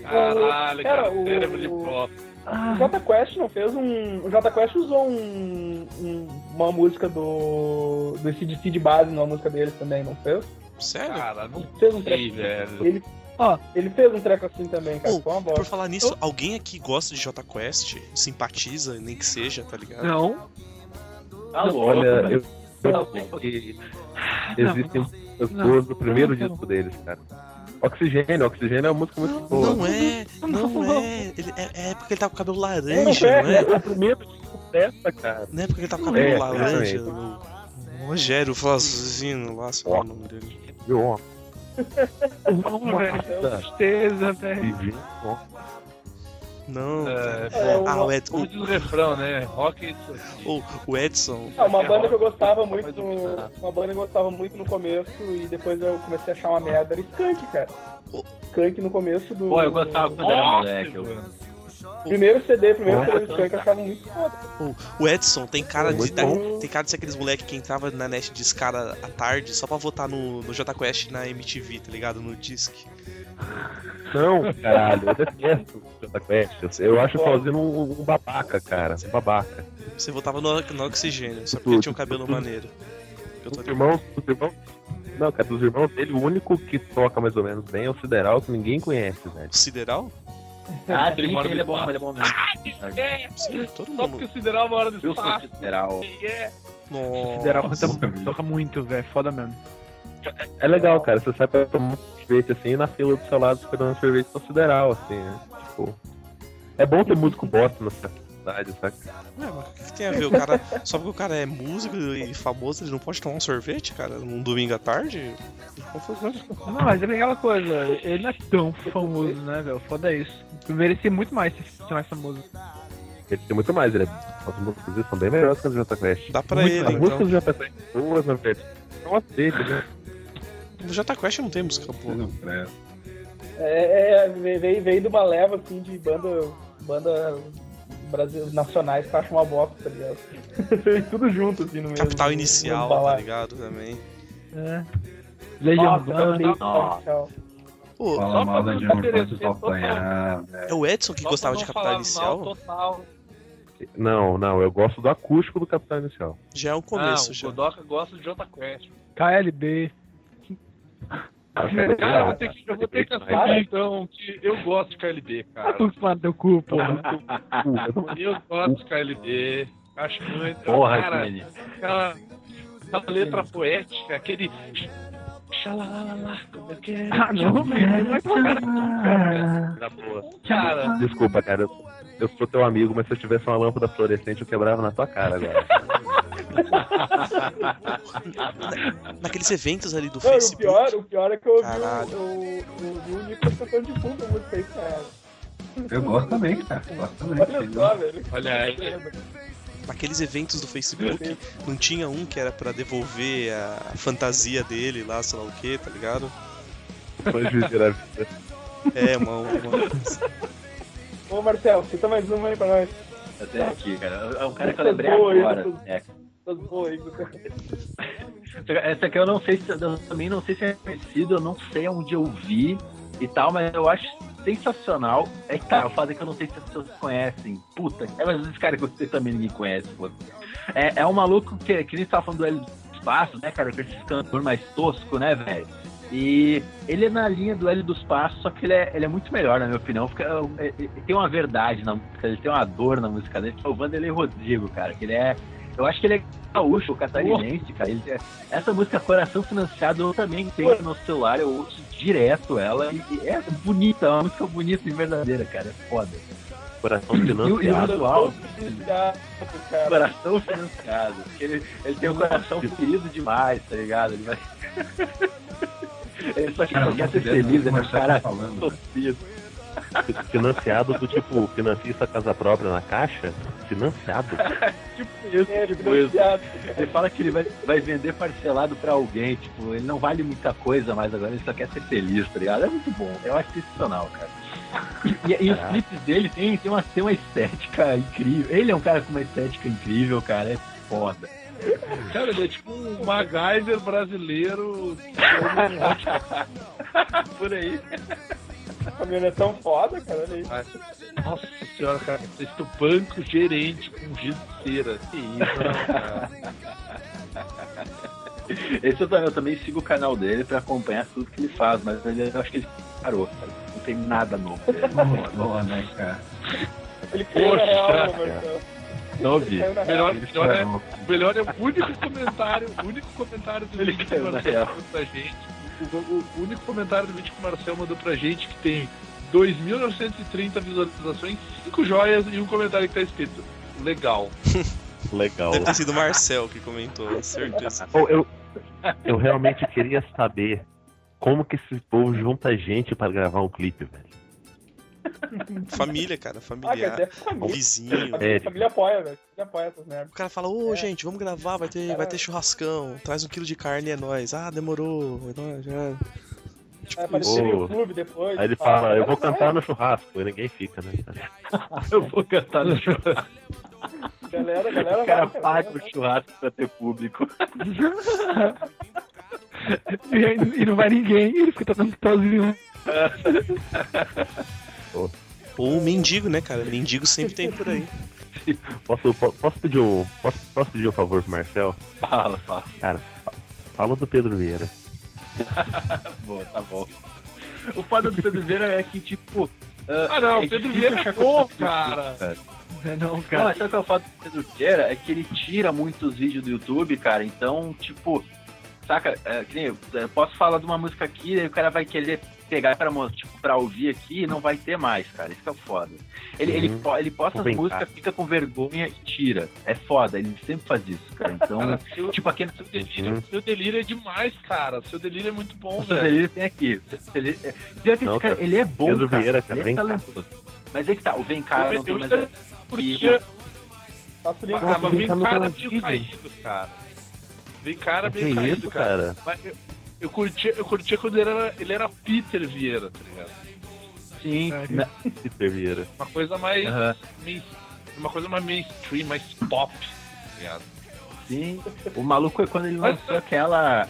Caralho, Cara, cara, o- cérebro de pop. o Ah, Jota Quest não fez um. O Jota Quest usou um, um- uma música do. do CDC de base numa música deles também, não fez? Sério? Cara, não Fez um sei, treco. velho. Ele, Ó. ele fez um treco assim também, cara. Oh, Foi uma Por bosta. falar nisso, alguém aqui gosta de J Quest? Simpatiza, nem que seja, tá ligado? não. Tá louco, Olha, velho. eu, eu sei que existem pessoas do primeiro disco deles, cara. Oxigênio, Oxigênio é uma música muito boa. Não é, não é. Ele, é, é porque ele tá com o cabelo laranja, É, não é? É o primeiro disco dessa, cara. Não é porque ele tá com o cabelo É, laranja. O Rogério Flauzino, lá, sei lá o nome dele. Viu? Não, velho. Tristeza, velho. Não, É, É, pô, Ah, o Edson. como diz o refrão, né? Rock é. O, o Edson. é, uma banda que eu gostava muito. no- Uma banda que eu gostava muito no começo e depois eu comecei a achar uma merda. Era Skunk, cara. Skunk no começo do. Pô, eu gostava quando era moleque. Eu... Primeiro CD, primeiro Ó. CD do Skunk eu achava muito foda. O Edson tem cara de. Tem cara de ser aqueles moleque que entrava na net de escada à tarde só pra votar no, no J Quest na MTV, tá ligado? No Disque. Não, caralho, eu detesto o Jota Quest. Eu acho o Flauzino um, um babaca, cara. Um babaca. Você votava no, no oxigênio, só porque ele tinha um cabelo maneiro. Eu tô Os irmãos, os irmãos, Não, cara, dos irmãos dele, o único que toca mais ou menos bem é o Sideral, que ninguém conhece, velho. Sideral? Ah, Ele sim, mora ele é bom, espaço. ele é bom mesmo. É, Sim, todo só porque mundo. o Sideral mora no Eu sou espaço. sideral. É. Sideral Nossa. toca, toca muito, velho. Foda mesmo. É legal, cara, você sai pra tomar um sorvete assim e na fila do seu lado esperando um sorvete no Sideral, assim, né? Tipo. É bom ter músico bosta na cidade, saca? Ué, mas o que, que tem a ver? O cara, [laughs] só porque o cara é músico e famoso, ele não pode tomar um sorvete, cara, num domingo à tarde? Não, mas é aquela coisa, ele não é tão famoso, né, velho? Foda é isso. Eu merecia muito mais se fosse mais famoso. Ele tem muito mais, ele é... As músicas dele são bem melhores que as do Jota Quest. Dá pra Muito- ele, As músicas então. do Jota Quest são boas, na verdade. São aceitas, né? No Jota Quest não tem música boa. Não presta. É, é, veio, veio de uma leva assim de banda, banda Brasil, nacionais que eu acho uma bosta, tá ligado? [laughs] Tudo junto assim no mesmo. Capital Inicial, mesmo tá ligado? Também. É. Legião Nossa. Pô, Fala mal da desmerecer enquanto tu apanhar, é o Edson que Só gostava de Capital Inicial? mal total. Não, não, eu gosto do acústico do Capital Inicial. Já é Ah, começo, o já. Godoka gosta de Jota Quest. KLB. Cara, eu vou ter que, eu vou ter que assumir então que eu gosto de KLB, cara. Tu fala teu cu, porra. Eu gosto de KLB. Acho muito. Porra, cara, aquela, aquela letra poética, aquele. Xalalalala, como é que é? Ah, não, velho. Boa. Cara, Desculpa, cara, eu, sou teu amigo, mas se eu tivesse uma lâmpada fluorescente eu quebrava na tua cara agora. [laughs] Naqueles eventos ali do Não, e o Facebook. pior, o pior é que eu ouvi Caralho. o, o, o, o Nicolas tocando de fundo a música aí, cara. Eu gosto também, cara. Gosto também. Olha só, velho. olha aí. Naqueles eventos do Facebook, não tinha um que era pra devolver a fantasia dele lá, sei lá o que, tá ligado? Foi viver a vida. É, uma. uma... Ô, Marcelo, cita mais uma aí pra nós. Até aqui, cara. É um cara que eu lembrei agora. É. [laughs] Essa aqui eu não sei se eu também não sei se é conhecido, eu não sei onde eu vi e tal, mas eu acho sensacional. É que tá, o fato é que eu não sei se as pessoas conhecem. Puta, é mas esse cara que você também ninguém conhece, pô. É, é um maluco que, que nem tava falando do Hélio dos Passos, né, cara? Com esse cantor mais tosco, né, velho? E ele é na linha do Hélio dos Passos, só que ele é, ele é muito melhor, na minha opinião. Fica, é- é- tem uma verdade na música, ele tem uma dor na música dele, que é o Vanderlei Rodrigo, cara. Que ele é. Eu acho que ele é gaúcho, catarinense, cara. Ele é- essa música Coração Financiado eu também tenho no celular, eu ouço direto ela. E, é bonita, é uma música bonita e verdadeira, cara. É foda. Coração E, o- e o financiado. visual, coração financiado. Ele, ele tem o coração ferido demais, tá ligado? Ele vai. [laughs] Ele só, Cara, só eu quer não ser feliz, ele é um cara falando. torcido. Financiado do tipo, financista casa própria na caixa? Financiado? [laughs] Tipo isso, É, tipo isso. financiado. Ele fala que ele vai, vai vender parcelado pra alguém, tipo, ele não vale muita coisa mais agora, ele só quer ser feliz, tá ligado? É muito bom, eu acho sensacional, cara. E, e os clipes dele tem, tem, uma, tem uma estética incrível. Ele é um cara com uma estética incrível, cara, é foda. Cara, ele é tipo um MacGyver brasileiro. [laughs] Por aí. Caminhonetão foda, cara. Olha aí. Nossa senhora, cara, texto banco gerente com giz de cera. Que isso, cara. Esse eu, também- eu também sigo o canal dele pra acompanhar tudo que ele faz, mas ele, eu acho que ele parou, cara. Não tem nada novo. Boa, boa, né, cara? Ele Poxa, real, cara. Não vi. Real. melhor, melhor, é, melhor é o único comentário, o único comentário do vídeo que o Marcel mandou pra gente. O, o- o único comentário do vídeo que o Marcel mandou pra gente que tem 2.930 visualizações, 5 joias e um comentário que tá escrito legal. [laughs] Legal. Deve ter sido o Marcel que comentou, certeza. Ou eu, eu realmente queria saber como que esse povo junta gente pra gravar um clipe, velho. Família, cara, Ah, familiar. dizer, família. Vizinho. É, A família apoia, velho. A família apoia essas merdas. O cara fala, ô É. gente, vamos gravar, vai ter, vai ter churrascão, traz um quilo de carne e é nóis. Ah, demorou, é nóis, já. Vai Tipo, Ô. no YouTube depois. Aí ele fala, fala, eu vou "Vai, cantar no churrasco, e ninguém fica, né? [laughs] Eu vou cantar no churrasco. Galera, galera, O cara vai, paga galera o churrasco pra ter público. [laughs] E, e não vai ninguém, ele fica tocando sozinho. [laughs] Ou mendigo, né, cara? Mendigo sempre tem por aí. [laughs] Posso, po- posso, pedir um, posso, posso pedir um favor pro Marcel? Fala, fala. Cara, fa- fala do Pedro Vieira. [laughs] Boa, tá bom. O foda do Pedro Vieira é que, tipo. Ah, não, é o Pedro Vieira é bom, cara. Não, Não, cara. mas sabe qual é o fato do Pedro Vieira? É que ele tira muitos vídeos do YouTube, cara. Então, tipo, saca? É, que nem eu, eu posso falar de uma música aqui, aí o cara vai querer pegar pra, tipo, pra ouvir aqui e não vai ter mais, cara. Isso é foda. Ele, ele, Uhum. ele posta as cá. músicas, fica com vergonha e tira. É foda, ele sempre faz isso, cara. Então, Cara, seu, tipo, aquele seu delírio, Uhum. seu delírio é demais, cara. Seu delírio é muito bom, velho. ele tem aqui. Ele, é, Não, cara, cara. ele é bom, Pedro cara. Vieira, cara, ele é cá. talentoso. Mas é que tá, o Vem Cá, não tô Eu mais... Ah, mas vem cá meio caído, cara. Vem cara Que meio caído, isso, cara. cara? Mas eu, eu curtia, eu curtia quando ele era, ele era Peter Vieira, tá ligado? Sim, na- Peter Vieira. Uma coisa mais. Uma coisa mais mainstream, mais pop, tá ligado? sim. O maluco é quando ele Mas- lançou aquela...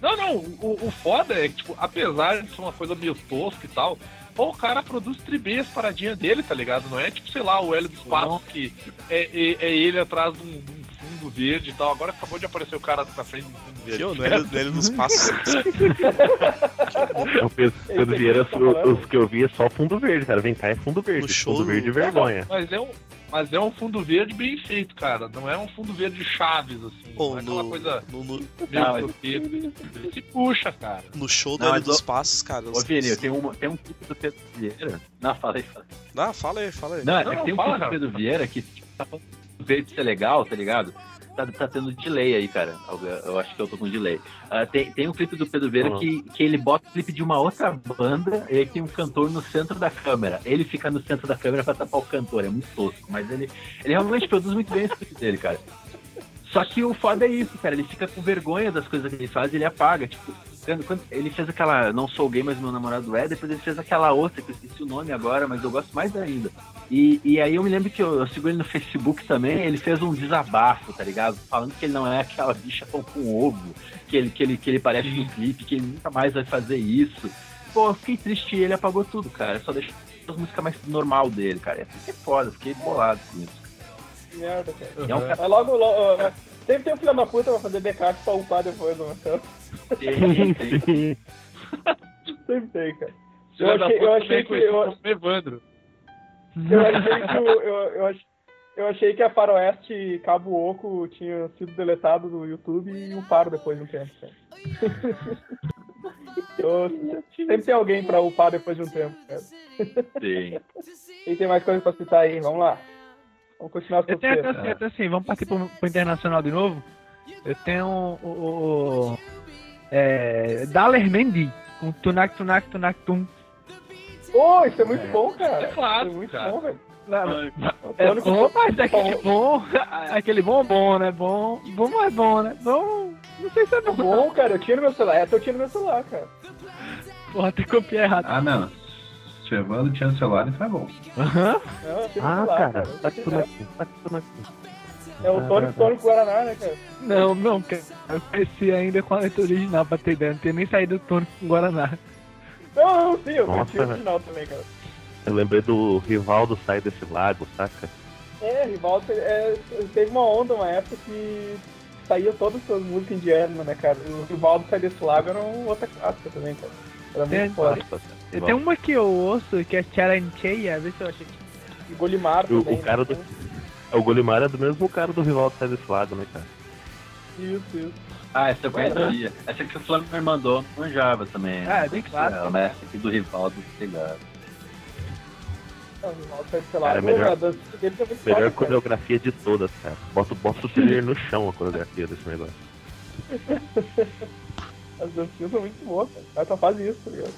Não, não, o, o foda é que, tipo, apesar de ser uma coisa meio tosca e tal, pô, o cara produz tribê as paradinhas dele, tá ligado? Não é tipo, sei lá, o Hélio dos Passos que é, é, é ele atrás de um, de um fundo verde e tal. Agora acabou de aparecer o cara na frente do fundo verde. Que eu, no Hélio, no Hélio dos Passos. O Pedro, Pedro Vieira, os, os que eu vi é só fundo verde, cara. Vem cá é fundo verde. Show fundo verde vergonha. Mas é um. Mas é um fundo verde bem feito, cara. Não é um fundo verde chaves, assim. Pô, não é aquela no, coisa no, no, meio Não, grotesca. Ele se puxa, cara. no show do Não, dos o- Passos, cara. Ô, Vini, tem, uma, tem um clipe do Pedro Vieira. Não, fala aí, fala aí. Ah, fala aí, fala aí. Não, é Não, que tem um fala, clipe do. Pedro Vieira que tipo, tá falando do jeito de ser legal, tá ligado? Tá, tá tendo delay aí, cara. Eu, eu acho que eu tô com delay. Ah, tem, tem um clipe do Pedro Vieira Ah. que, que ele bota o clipe de uma outra banda e aí tem um cantor no centro da câmera. Ele fica no centro da câmera pra tapar o cantor, é muito tosco. Mas ele, ele realmente produz muito bem esse clipe dele, cara. Só que o foda é isso, cara. Ele fica com vergonha das coisas que ele faz e ele apaga. Tipo, quando, quando ele fez aquela Não Sou Gay, mas meu namorado é, depois ele fez aquela outra, que eu esqueci o nome agora, mas eu gosto mais ainda. E, e aí eu me lembro que eu, eu sigo ele no Facebook também, ele fez um desabafo, tá ligado? Falando que ele não é aquela bicha pão com ovo, que ele, que ele, que ele parece no clipe, que ele nunca mais vai fazer isso. Pô, eu fiquei triste e ele apagou tudo, cara. Só deixou as músicas mais normal dele, cara. Eu Fiquei foda, fiquei bolado com isso. Merda, cara. E é um cara Mas logo, logo. Sempre tem um filho da puta pra fazer backup pra upar depois, que tem, tem. Sempre tem, cara. Eu achei- eu achei que- eu- Evandro. Eu achei que o, eu, eu, ach- eu achei que a Faroeste Cabo Oco tinha sido deletado do YouTube e uparam depois de um tempo. Cara. [laughs] Eu- sempre tem alguém pra upar depois de um tempo, cara. tem. E tem mais coisa pra citar aí, vamos lá. Vamos continuar as Eu tenho até coisas. assim, até assim, vamos partir pro, pro internacional de novo. Eu tenho o. o, o é, Daler Mendy, com Tunak Tunak Tunak Tum. Pô, isso é muito bom, cara. É claro, Isso é muito cara. bom, velho. É bom, mas bom. aquele [laughs] bom, aquele bom bom, né? Bom, bom, mas bom, né? Bom, não sei se é bom. Bom, cara, eu tinha no meu celular. Essa eu tinha no meu celular, cara. Porra, até copiei errado. Ah, não. Se o Evandro tinha celular, isso é bom. Aham. Ah, celular, cara, tá tudo É, aqui, tá tudo aqui. é o Tônico Tônico Guaraná, né, cara? Não, não, cara. Eu cresci ainda com a letra original, pra ter ideia. Não tinha nem saído do Tônico com Guaraná. Não, não, sim, eu Nossa, o original também, cara. Eu lembrei do Rivaldo sair desse lago, saca? É, Rivaldo é, teve uma onda, uma época que saía todas as suas músicas indianas, né, cara? O Rivaldo sair desse lago era uma outra clássica também, cara. Era muito É, foda. Nossa, Tem uma que eu ouço, que é Charancheia, vê se eu achei. E Golimar O- também. o cara né? do- O Golimar é do mesmo cara do Rivaldo sair desse lago, né, cara? Isso, isso. Ah, essa eu conhecia. Essa que o Flamengo me mandou, manjava também. Ah, é bem. Ela, né? Essa aqui do Rivaldo, o lago. Cara, melhor- Melhor coreografia de todas, cara. Bota, bota o trailer no chão a coreografia desse negócio. [laughs] As dancinhas são muito boas, cara. Ela só faz isso, tá ligado?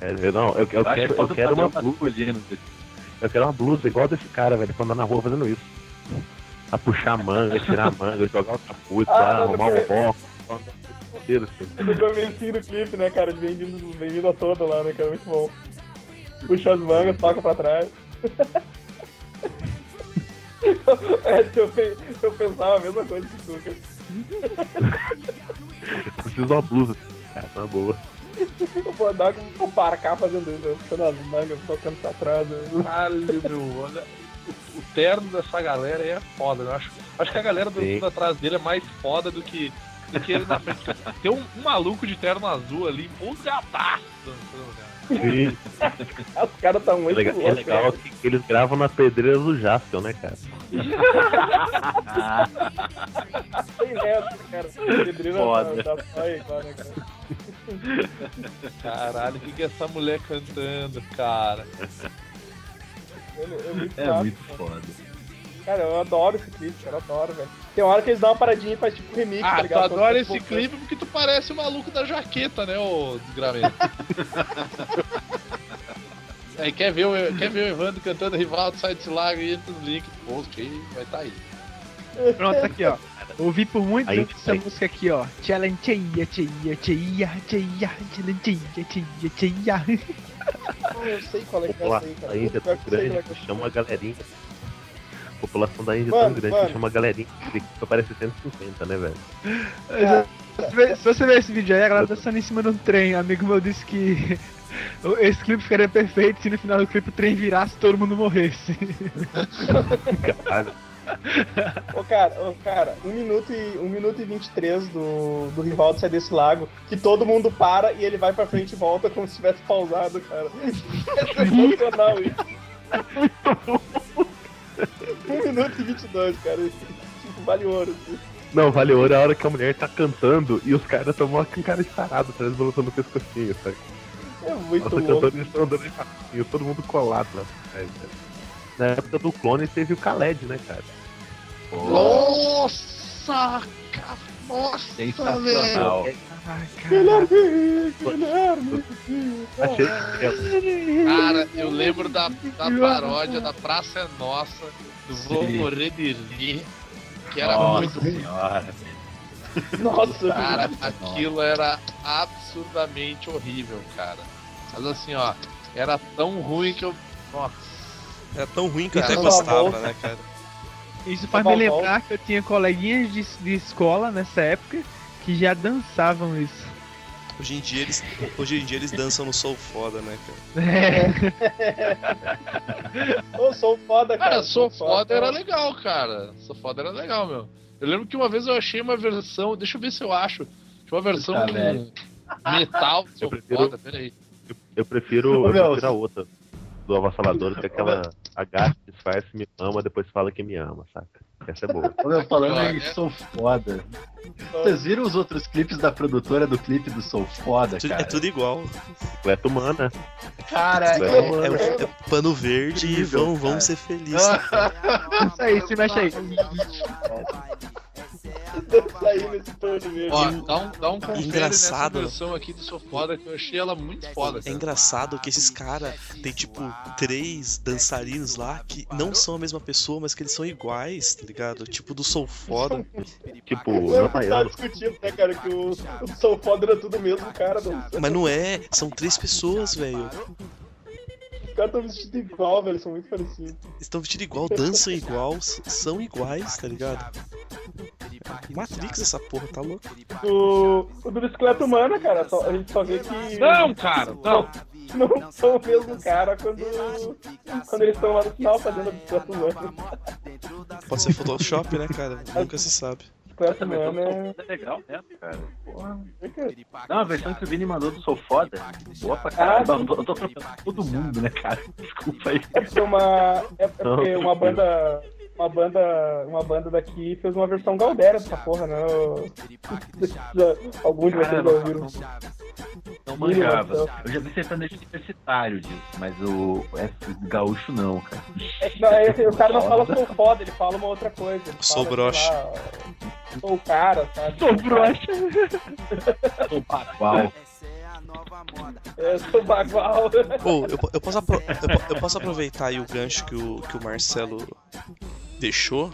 É, eu, não, eu, eu acho quero, que eu quero uma blusa. colinas. Eu quero uma blusa igual desse cara, velho, pra andar na rua fazendo isso. A puxar a manga, tirar a manga, jogar o capuz, Ah, não, arrumar o foco. inteiro. Do comecinho do clipe, né, cara? De bem-vindo bem a toda lá, né, cara? Muito bom. Puxa as mangas, toca pra trás. [laughs] é, eu, eu pensava a mesma coisa que tu, cara. Eu preciso de uma blusa, cara, tá boa. Eu vou andar com o parcar fazendo isso, né? puxando as mangas, tocando pra trás. Né? Caralho, meu, olha. O, o terno dessa galera aí é foda, né? Eu acho, acho que a galera do atrás dele é mais foda do que do que ele na frente. Tem um, um maluco de terno azul ali, empolgadaço dançando, cara. Sim. [laughs] Os caras tão É muito legal, é loucos, legal cara. que, que eles gravam na pedreira do Jaspion, né, cara? [laughs] Sem resto, cara. Pedreira Foda. da, da praia agora, cara. Caralho, o que, que é essa mulher cantando, cara? É, é muito É muito cara. foda. Cara, eu adoro esse clipe, cara, eu adoro, velho. Tem hora que eles dão uma paradinha e faz tipo remix, Ah, tá tu ligado? adora Quando- esse clipe porque tu parece o maluco da jaqueta, né, ô desgramento? [laughs] Aí quer ver, o, quer ver o Evandro cantando Rivaldo, sai desse lago e entra no link do post aí, vai tá aí. Pronto, tá aqui, ó. Ouvi por muito Aí- tempo essa música aqui, ó. Challenge, tia, tia, tia, tia, challenge, tia, tia. Eu sei qual é que é aí, cara. a Índia é Pior tão grande é é. chama a galerinha. A população da Índia é tão grande mano. que chama a galerinha. Que parece 150, né, velho? Se você- Se você ver esse vídeo aí, a galera dançando em cima de um trem. Amigo meu disse que [laughs] esse clipe ficaria perfeito se no final do clipe o trem virasse e todo mundo morresse. [laughs] Caralho. Ô cara, ô cara, 1 minuto e, 1 minuto e 23 do, do Rivaldo sai desse lago, que todo mundo para e ele vai pra frente e volta como se tivesse pausado, cara. [laughs] É sensacional isso. 1 minuto e 22, cara. Tipo, vale ouro. assim. Não, vale ouro é a hora que a mulher tá cantando e os caras tomam com cara de tarado, atrás balançando o pescocinho, sabe? É muito tá louco. cantando eles estão andando em todo mundo colado lá atrás, velho. Na época do clone teve o Khaled, né, cara? Nossa! Nossa, velho! Sensacional. Guilherme, Guilherme. Achei que é Cara, eu lembro da, da paródia da Praça é Nossa, do Vou Sim. Morrer de Rir, que era Nossa muito senhora. Nossa, Cara, aquilo era absurdamente horrível, cara. Mas assim, ó, era tão ruim que eu. Nossa. É tão ruim que eu até gostava, né, cara? Isso faz Tá me bom, bom. lembrar que eu tinha coleguinhas de, de escola nessa época que já dançavam isso. Hoje em dia eles, hoje em dia eles dançam no Soul Foda, né, cara? É. sou foda, cara. Cara, Sou Foda era legal, cara. Sou Foda era legal, meu. Eu lembro que uma vez eu achei uma versão. Deixa eu ver se eu acho. Tinha uma versão Tá, metal do Sou prefiro- Foda, peraí. Eu prefiro, Ô, eu prefiro a outra do avassalador, que é aquela agacha, disfarce, me ama, depois fala que me ama, saca? Essa é boa. [laughs] Eu falando em Sou Foda. Vocês viram os outros clipes da produtora do clipe do Sou Foda, Tu- cara? É tudo igual. Bicicleta humana. Cara, É, É, é- é pano verde e vão, vão ser felizes. [laughs] Isso aí, se mexe aí. Sair nesse torno mesmo. Ó, dá um, dá um confere Engraçado. nessa versão aqui do Sou Foda, que eu achei ela muito foda. É cara. engraçado que esses caras tem tipo três dançarinos lá que não são a mesma pessoa, mas que eles são iguais, tá ligado? Tipo do Soul Foda. [laughs] Tipo, Eu não tava baiano. discutindo, né, cara, que o, o Sou Foda era tudo mesmo, cara. Não. Mas não é, são três pessoas, velho. Os caras estão vestidos igual, velho, são muito parecidos. Estão vestidos igual, dançam igual, são iguais, tá ligado? Matrix essa porra, tá louco? O, o do bicicleta humana, cara, só- a gente só vê que. Não, cara, não. Não são o mesmo cara quando, quando eles estão lá no final fazendo a bicicleta humana. Pode ser Photoshop, né, cara? Nunca se sabe. Bicicleta humana é. É legal mesmo, cara. Porra. é que- Não, a versão que o Vini mandou do Sou Foda. Boa pra caramba. Ah, eu tô, eu tô falando pra todo mundo, né, cara? [laughs] Desculpa aí. É porque uma. É porque uma banda. Uma banda. Uma banda daqui fez uma versão Galdera dessa porra, né? [laughs] Alguns de vocês já ouviram. Não manjava. Eu já vi sertanejo universitário disso, mas o é, gaúcho não, cara. É, não, é, o cara não fala sou foda, ele fala uma outra coisa. Ele Sou broxa. Sou o cara, sabe? Sou broxa. [laughs] Sou bagual. É, sou bagual. Ô, eu, eu, posso apro- eu, eu posso aproveitar aí o gancho que o, que o Marcelo deixou.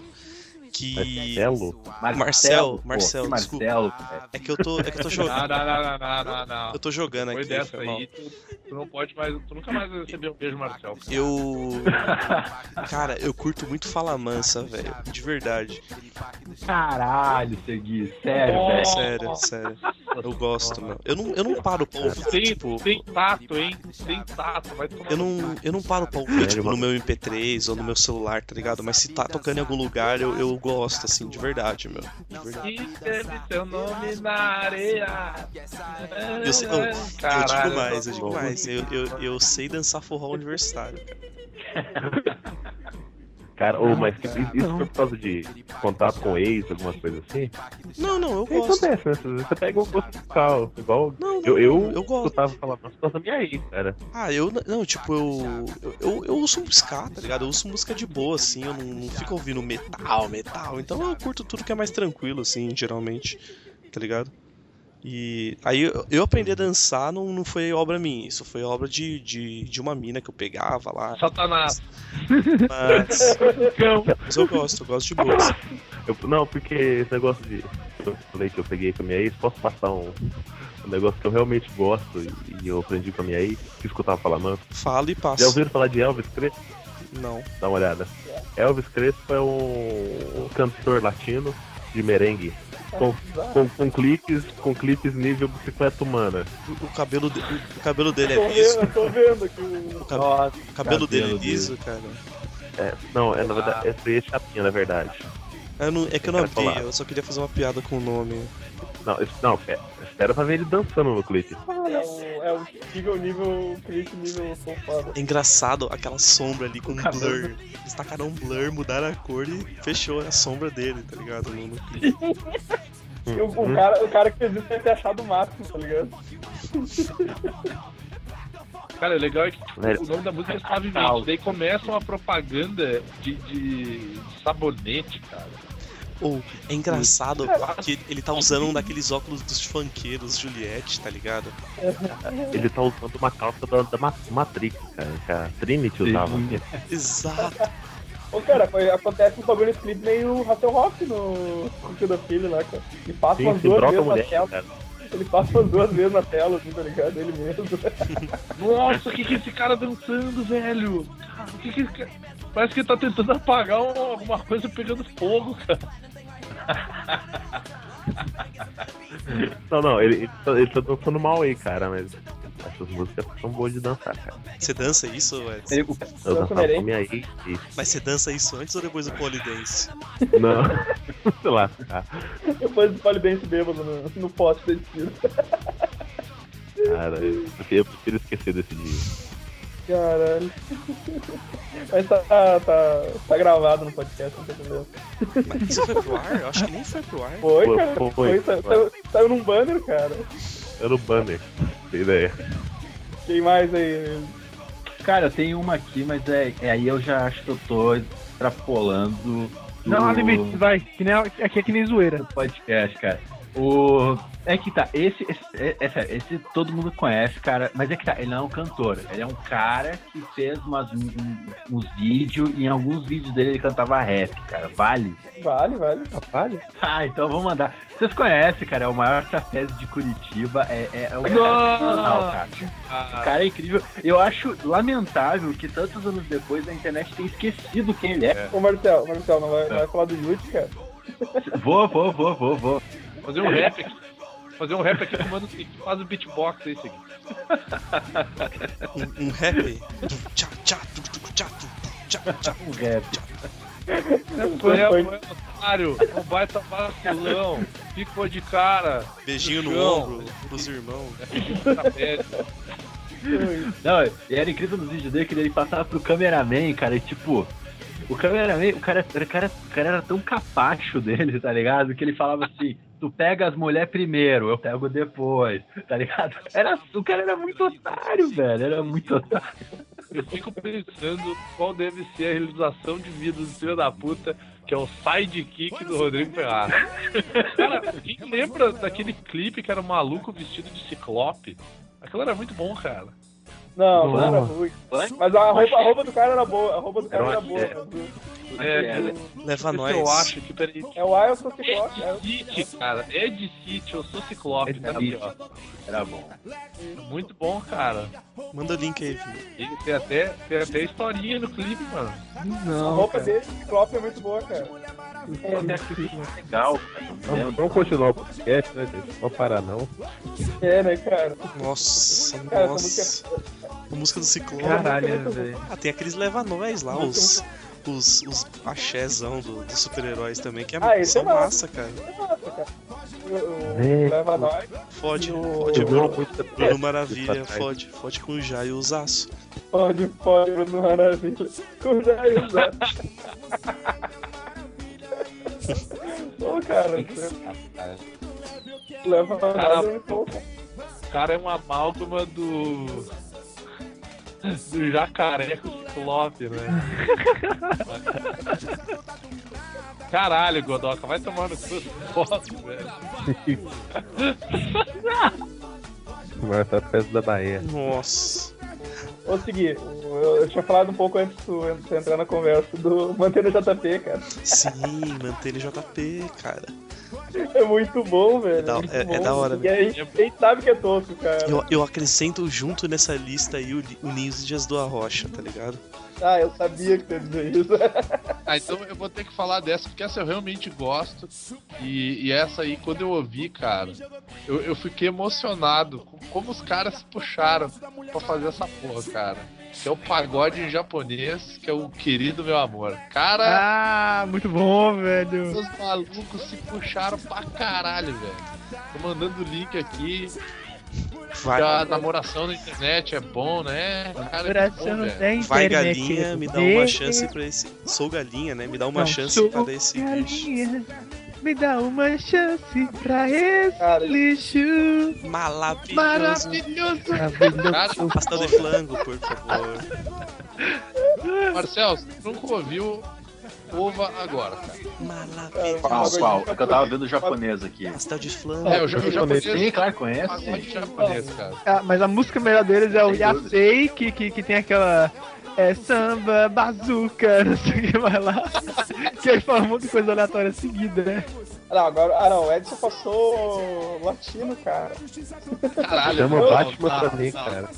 Que. Marcelo? Marcel, pô, Marcel, que desculpa. Marcelo, cara. É que eu tô, é que eu tô [laughs] jogando. Não, não, não, não, não, não. Eu tô jogando Depois aqui. dessa aí, tu, tu não pode mais. Tu nunca mais vai receber um beijo, Marcel. cara. Eu. [laughs] Cara, eu curto muito Fala Mansa, velho. De verdade. Caralho, Segui. Sério, Oh. velho. Sério, sério. Eu gosto, meu. Eu não, eu não paro pra ouvir, Tem, tipo. tem tato, hein? Tem tato, vai tomar Eu não, eu não paro pra ouvir, tipo, mano? no meu MP3 ou no meu celular, tá ligado? Mas se tá tocando em algum lugar, eu, eu gosto, assim, de verdade, meu. De verdade. Escreve seu nome na areia. Eu, sei, eu, eu digo mais, eu digo mais. Eu, eu, eu sei dançar forró universitário, cara. [laughs] Cara, ô, mas isso isso foi por causa de contato com ex, alguma coisa assim? Não, não, eu gosto. acontece, né? Você- Você pega um gosto musical, igual. Não, não, Eu, eu, eu gosto. escutava falar por causa da minha ex, cara. Ah, eu não, tipo, eu, eu, eu, eu ouço ska, tá ligado? Eu ouço música de boa, assim, eu não, não fico ouvindo metal, metal. Então eu curto tudo que é mais tranquilo, assim, geralmente, tá ligado? E aí eu, aprendi a dançar não, não foi obra minha, isso foi obra de, de, de uma mina que eu pegava lá. Satanás. Mas, mas eu gosto, eu gosto de boa. assim. Eu- não, porque esse negócio de. Eu falei que eu peguei com a minha ex, posso passar um, um negócio que eu realmente gosto e, e eu aprendi com a minha ex, que escutava falar manso. Fala e Já passa. ouviram falar de Elvis Crespo? Não. Dá uma olhada. Elvis Crespo é um, um cantor latino de merengue. Com, com, com clipes, com clipes nível bicicleta humana. O, o cabelo, de- o cabelo dele é liso. vendo, tô vendo aqui o. O, cab- o cabelo dele é cabelo liso, cara. É, não, é na verdade, é freia chapinha, na verdade. Eu não- é que eu não Eu abri, eu só queria fazer uma piada com o nome. Não, não, pera, espera pra ver ele dançando no clipe. É o, é o nível, nível, clipe, nível sofado. É engraçado aquela sombra ali com um cabelo blur. Eles tacaram um blur, mudaram a cor e fechou a sombra dele, tá ligado? No, no clipe. [laughs] E o, cara, o cara que fez isso deve ter achado o máximo, tá ligado? Cara, o legal é que tipo, o nome da música é Suavemente. Daí começa uma propaganda de, de sabonete, cara. Ou é engraçado que ele tá usando um daqueles óculos dos funkeiros Juliette, tá ligado? Ele tá usando uma calça da, da Ma- Matrix, cara, que a Trinity usava. Exato. Ô, cara, foi- acontece um bagulho nesse clipe meio Hasselhoff no no Tio da Filha lá, cara. Ele passa Sim, umas duas vezes na mulher, tela. cara. Ele passa umas duas vezes na tela, assim, tá ligado? Ele mesmo. [laughs] Nossa, o que que é esse cara dançando, velho? Cara, o que que esse cara... Parece que ele tá tentando apagar um- alguma coisa pegando fogo, cara. Não, não, ele, ele, tá, ele tá dançando mal aí, cara, mas essas músicas são boas de dançar, cara. Você dança isso, Edson? Eu Dança dançava com e... Mas você dança isso antes ou depois do polidense? Não, [laughs] sei lá, cara. Depois do polidense bêbado no, no poste da esquina. Cara, eu eu prefiro esquecer desse dia. Caralho. [laughs] Mas tá, tá, tá, tá gravado no podcast, não tem problema. Mas isso foi pro ar? Eu acho que nem foi pro ar. Foi, Foi, cara. foi, Foi, foi. sa- saiu, saiu num banner, cara. Era o banner, tem ideia. Quem mais aí? Cara, eu tenho uma aqui, mas é, é aí eu já acho que eu tô extrapolando. do- Não há limites, vai. Que nem, aqui é que nem zoeira. do podcast, cara. O... É que tá, esse, esse, é, é sério, esse todo mundo conhece, cara, mas é que tá, ele não é um cantor, ele é um cara que fez umas, um- uns vídeos, e em alguns vídeos dele ele cantava rap, cara, vale? Vale, vale. Vale. Ah, então vamos mandar. Vocês conhecem, cara, é o maior trapézio de Curitiba, é, é, é um sensacional, cara. O cara é incrível. Eu acho lamentável que tantos anos depois a internet tenha esquecido quem ele é. Ô, Marcel, Marcel, não vai, não vai falar do Yudi, cara? Vou, vou, vou, vou, vou. Fazer um rap aqui. Fazer um rap aqui que manda [laughs] que faz o beatbox aí, seguinte. Um, um rap. Tchá, tchá, tu, tu, tchá, tu, tchá, tchá. Um rap. Foi, foi, otário, um baita vacilão, ficou de cara. Beijinho no chão. ombro pros irmãos. Não, e era incrível nos vídeos dele que ele passava pro cameraman, cara, e tipo, o cameraman, o cara, o cara, o cara era tão capacho dele, tá ligado? Que ele falava assim, tu pega as mulheres primeiro, eu pego depois, tá ligado? Era, o cara era muito otário, velho, era muito otário. Eu fico pensando qual deve ser a realização de vida do filho da puta, que é o sidekick do Rodrigo Ferraz. Cara, quem lembra daquele clipe que era um maluco vestido de ciclope? Aquilo era muito bom, cara. Não, não era ruim. Mas a roupa, a roupa do cara era boa. A roupa do cara Era era boa. é. É, É, Leva Esse eu nós. acho que peraí. É o Wild Ciclope. É de City, cara. É de City, eu sou ciclope, tá aqui, ó. Era bom. Muito bom, cara. Manda o link aí, filho. E tem até, tem até historinha no clipe, mano. A Não, roupa cara. dele, Ciclope, é muito boa, cara. Legal, Vamos, vamos continuar o podcast, né, gente? Não vamos parar, não. É, né, cara? Nossa, Cara, nossa. A música do Ciclope. Caralho, velho. Ah, tem aqueles leva-nós lá, os. Os, os axézão do- dos super-heróis também, que é, Ah, são é massa. massa, cara. Nossa, cara. O, o É, Leva Nós. Fode, fode, Bruno, Bruno Maravilha, trás. fode, fode com o Jai e o Zaço. Pode, pode, Bruno Maravilha. Com Jair Zé. [laughs] Ô, cara, você leva Cara, nós é muito bom, cara. O cara é uma amálgama do. Do jacaré com ciclope, né? [laughs] Caralho, Godoka, vai tomar no cu velho. Mas tá perto da Bahia. Nossa. Vou seguir. Eu, eu tinha falado um pouco antes de entrar na conversa do Mantendo JP, cara. Sim, manter ele JP, cara. É muito bom, velho. da- muito é- é bom. da hora, E a gente, a gente sabe que é tosco, cara. Eu, eu acrescento junto nessa lista aí o, o Ninhos e Dias do Arrocha, tá ligado? Ah, eu sabia que tu ia dizer isso. [laughs] Ah, então eu vou ter que falar dessa, porque essa eu realmente gosto. E, e essa aí, quando eu ouvi, cara, eu, eu fiquei emocionado com como os caras se puxaram pra fazer essa porra, cara. Que é o pagode japonês, que é o querido meu amor. Cara, Ah, muito bom, velho. os malucos se puxaram pra caralho, velho. Tô mandando o link aqui. Vai, A namoração na internet é bom, né? Cara, é bom, da vai galinha, me dá uma chance pra esse. Sou galinha, né? Me dá uma Não, chance sou pra dar esse bicho. Me dá uma chance pra esse Cara, lixo Maravilhoso. maravilhoso. Cara, Pastel de flango, por favor. Marcel, você nunca ouviu Ova agora, cara. Maravilhoso. Qual, qual? É que eu tava vendo o japonês aqui. Pastel de flango. É, o, ja- o japonês. Sim, claro, conhece. Pagode japonês, cara. Ah, mas a música melhor deles é o. Yasei, que, que, que tem aquela. É samba, bazuca, não sei o que vai lá. que aí fala um monte de coisa aleatória seguida, né? Não, agora. Ah, não, o Edson passou latino, cara. Caralho, Chama não, Batman não, também, não. cara.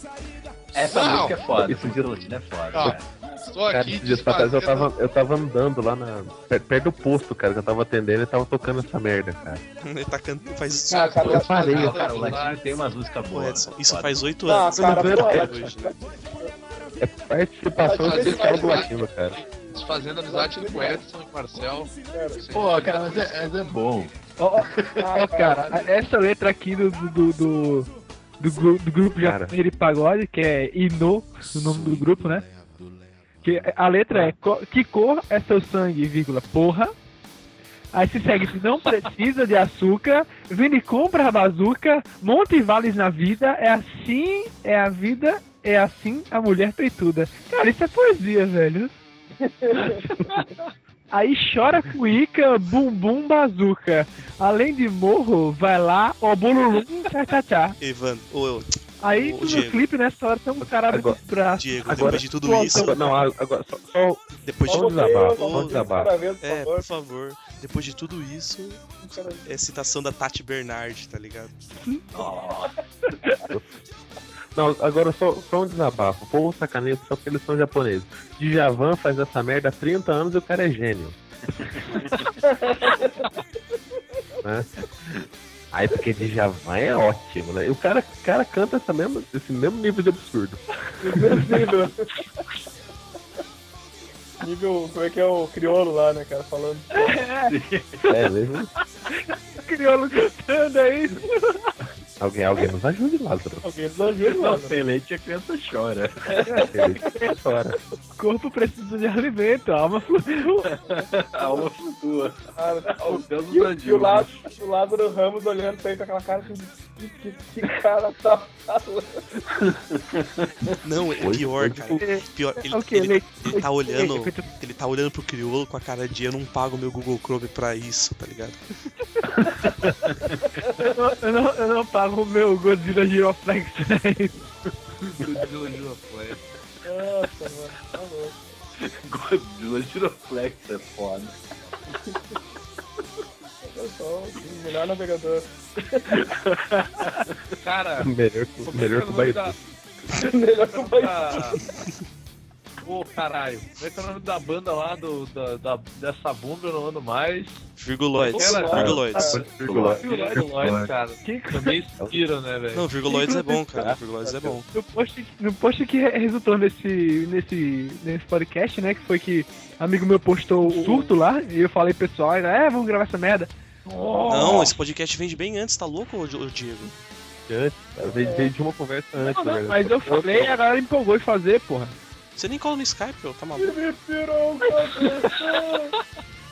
Essa Não. música é foda. Isso Essa música latina é foda. Cara. Estou Cara, aqui dias pra trás eu tava, eu tava andando lá na. per- Perto do posto, cara, que eu tava atendendo e tava tocando essa merda, cara. Ele tá cantando. Faz. Ah, cara, Eu parei, Desfazendo Cara, o latino tem umas músicas Pô, boas. Edson, isso faz oito Não, anos. cara, Não, pô, até latino- hoje. É participação Mas especial do latino, cara. Desfazendo amizade com o Edson e Marcel. Pô, cara, mas é, mas é bom. Ó, Ah, ó, cara, essa letra aqui do, do, do, do, do gru- do grupo japonês de pagode, que é Ino, o nome do grupo, né? Que a letra é Que cor é seu sangue, vírgula, porra. Aí se segue, se não precisa de açúcar, vem e compra a bazuca, monte vales na vida, é assim, é a vida, é assim a mulher peituda. Cara, isso é poesia, velho. [laughs] Aí chora cuíca, bumbum bazuca. Além de morro, vai lá, ó bululum, tchá tchá tchá. Ivan, ô, ô, Aí no Diego. clipe, nessa hora, tem um cara abrindo Agora- os braços. Diego, Agora- depois de tudo Pô, isso. Agora, não, agora só, só, Depois de só tudo desabafo, só um desabafo. É, por favor. Depois de tudo isso, é citação da Tati Bernard, tá ligado? Não, agora só, só um desabafo. O povo sacaneia só porque eles são japoneses. Djavan faz essa merda há 30 anos e o cara é gênio. [laughs] né? Aí porque Djavan é ótimo, né? E o cara, cara canta essa mesma, esse mesmo nível de absurdo. nível. nível, como é que é o crioulo lá, né, cara, falando. É mesmo? Crioulo cantando aí. Alguém, alguém nos ajude, Lázaro. Alguém nos ajuda, Não, mano. sem leite a criança chora. Chora. [laughs] O corpo precisa de alimento, a alma flutua. A alma flutua. O Deus E, e o. Lázaro, o Lázaro Ramos olhando pra ele com aquela cara assim, que, que, que cara tá falando. Não, é pior, cara. Pior, ele, É o quê? ele, ele tá olhando. leite- Ele tá olhando pro crioulo com a cara de eu não pago meu Google Chrome pra isso, tá ligado? [laughs] Eu não, eu não, eu não pago o meu Godzilla Giroflex. né? Godzilla Giroflex. Nossa, mano, tá louco. Godzilla Giroflex é foda. Eu sou o melhor navegador. Cara, Melhor, é que melhor é que o Baidu. da- melhor que o Baidu. Pô, caralho. Como é que é o nome da banda lá, do, da, da- dessa bunda eu não ando mais? Virguloides. Aquela- Virguloides. Virguloides, cara. Também inspiram, né, velho? Não, Virguloides é bom, cara. Virguloides é bom. No post, no post que re- resultou nesse, nesse, nesse podcast, né? Que foi que amigo meu postou o surto lá, e eu falei pessoal, é, vamos gravar essa merda. Não, esse podcast vende bem antes, tá louco, ô, ô, Diego? Antes, veio, de uma conversa antes, Não, não, velho. mas eu falei, a galera empolgou em fazer, porra. Você nem cola no Skype, ô, tá maluco?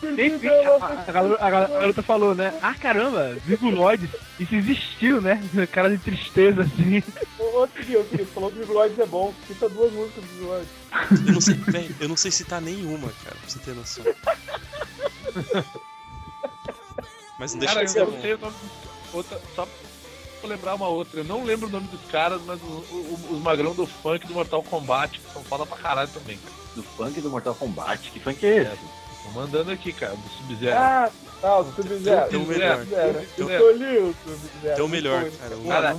Enfim, a, a, galera- a, galera- a garota falou, né? Ah, caramba, virguloides, isso existiu, né? [laughs] Cara de tristeza, assim. Ô, ô, Tio, Tio, falou que o Virguloides é bom. Cita duas músicas do Virguloides. Eu não sei, velho, eu não sei citar nenhuma, cara, pra você ter noção. Mas não deixa Cara, de ser eu bom. o outra, só pra lembrar uma outra. Eu não lembro o nome dos caras, mas os, magrão do funk do Mortal Kombat, que são foda pra caralho também, cara. Do funk do Mortal Kombat. Que funk é esse? Tô mandando aqui, cara, do Sub-Zero. Ah, tá, o Sub-Zero. Tem o melhor. Sub-Zero. Tem o- Sub-Zero. Tem o melhor, bom, cara.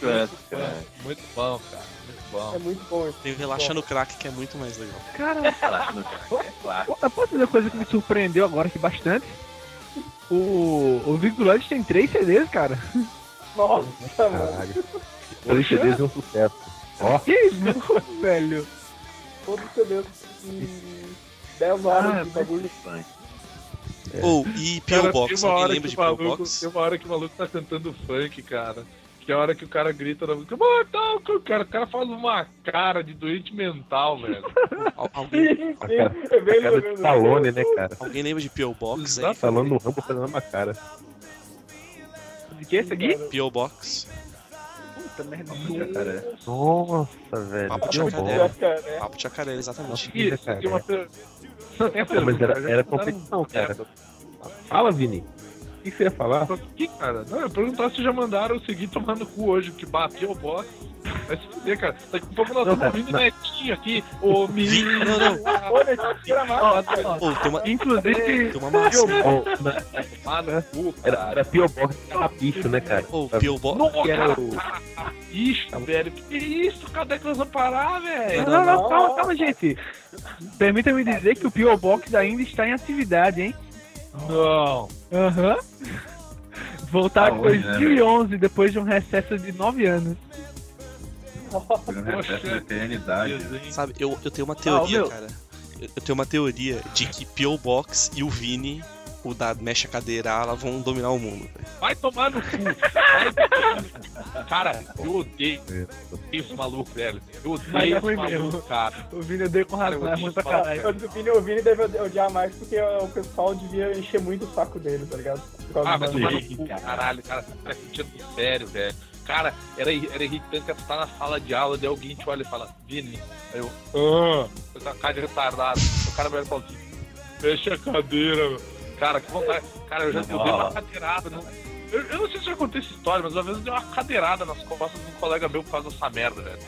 Cara, cara. Muito bom, cara. Muito bom. É muito bom esse. Tem o Relaxa no Crack, que é muito mais legal. Cara, Relaxa no cara, é claro. eu posso dizer uma coisa que me surpreendeu agora aqui bastante? O, o Virguloides tem três CDs, cara. Nossa, mano. Caralho. Três CDs e um sucesso. Ó, [laughs] Que isso, velho? Todos os CDs em 10 horas Ah, de bagulho. funk. Ou, e Cara, P.O. Box, tem uma alguém hora lembra que de o P.O. maluco, Box? Tem uma hora que o maluco tá cantando funk, cara. Que é a hora que o cara grita na música, Mortal Kombat", cara, o cara faz uma cara de doente mental, velho. Al- alguém, [laughs] Sim, cara, é bem a cara de. Stallone, né, cara? alguém lembra de P.O. Box aí? Exato. Stallone no Rambo fazendo uma cara. De que esse aqui? P.O. Box. Puta merda. Cara, Nossa, velho. Papo de jacaré. Papo de jacaré, exatamente. Isso, uma Não, mas era, era competição, cara. Fala, Vini. O que você ia falar? Só que, cara, não, eu ia perguntar se já mandaram o seguir tomar no cu hoje, que bateu o box. Vai se fuder, cara. Daqui a pouco nós Não, estamos ouvindo não. netinho aqui, ô [laughs] menino. Não, não. Olha, tira mais. Ô, tem uma, Inclusive, tem uma massa. Ô, na- Ah, cu, Era, cara. era P.O. Box Carrapicho, né, cara? Ô, P.O. Box. Nossa, Que era cara, o- velho. Que isso? Cadê que nós vamos parar, velho? Não, não, calma, calma, gente. Permita-me dizer que o P.O. Box ainda está em atividade, hein? Não. Aham. Voltar Ah, em né, 2011, depois de um recesso de 9 anos. Foi um recesso da eternidade. Desenho. Sabe, eu, eu tenho uma teoria, meu. cara. Eu, eu tenho uma teoria de que P.O. Box e o Vini, o da mexe a cadeira, elas vão dominar o mundo. Vai tomar no cu. Vai. Cara, eu odeio esse maluco, velho. Eu Mas odeio é esse maluco, mesmo. cara. O Vini deu com razão, é pra caralho. O Vini, o Vini deve odiar mais porque o pessoal devia encher muito o saco dele, tá ligado? Ah, vai bagulho. tomar no cu, caralho, cara. Tá sentindo sério, velho. Cara, era, era irritante que tu tá na sala de aula, daí alguém te olha e fala, Vini. Aí eu, ah, com essa cara de retardado. O cara me olha e fala assim, fecha a cadeira. Cara, que vontade. Cara, eu já eu dei uma cadeirada. Não... Eu, eu não sei se já contei essa história, mas uma vez eu dei uma cadeirada nas costas de um colega meu por causa dessa merda, velho.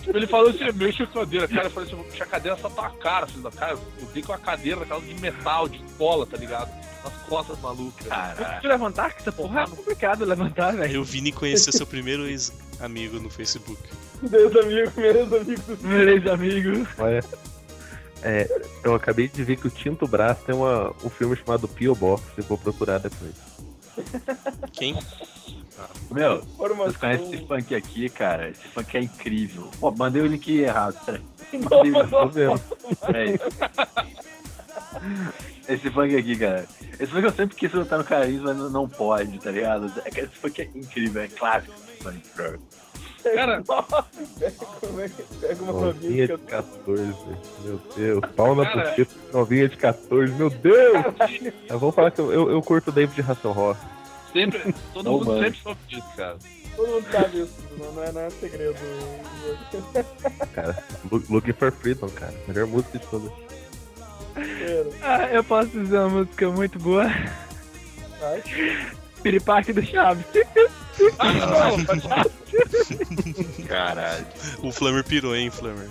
Tipo, [laughs] ele falou assim, mexa a cadeira. Cara, eu falei assim, vou mexer a cadeira só tua cara, filho da cara. Eu dei com a cadeira daquela de metal, de cola, tá ligado? Nas costas malucas. Caralho. Tu levantar, que essa porra é complicado levantar, velho. o Vini conheceu seu primeiro ex-amigo no Facebook. Meus amigos, meus amigos. Beleza, amigo. Olha. É, eu acabei de ver que o Tinto Braço tem uma, um filme chamado P.O. Box, eu vou procurar depois. Quem? Meu, Formação. vocês conhecem esse funk aqui, cara? Esse funk é incrível. Pô, mandei o link errado, peraí. Mandei o Tô vendo. Peraí. Esse funk aqui, cara. Esse funk eu sempre quis botar no carisma, mas não, pode, tá ligado? É que Esse funk é incrível, é clássico. esse funk, cara. Cara, Como é que pega uma Novinha de eu 14, meu Deus. Pau na buceta, novinha de 14, meu Deus! Eu vou falar que eu, eu, eu curto o David Hasselhoff. sempre, todo Não, mundo mano. sempre soube disso, cara. Todo mundo sabe isso, não, não é, não é segredo. Cara, Look- Looking for Freedom, cara. Melhor música de todas. Ah, eu posso dizer uma música muito boa. Vai. Piripaque do Chaves. [laughs] [laughs] Caralho. O Flammer pirou, hein, Flammer? [laughs]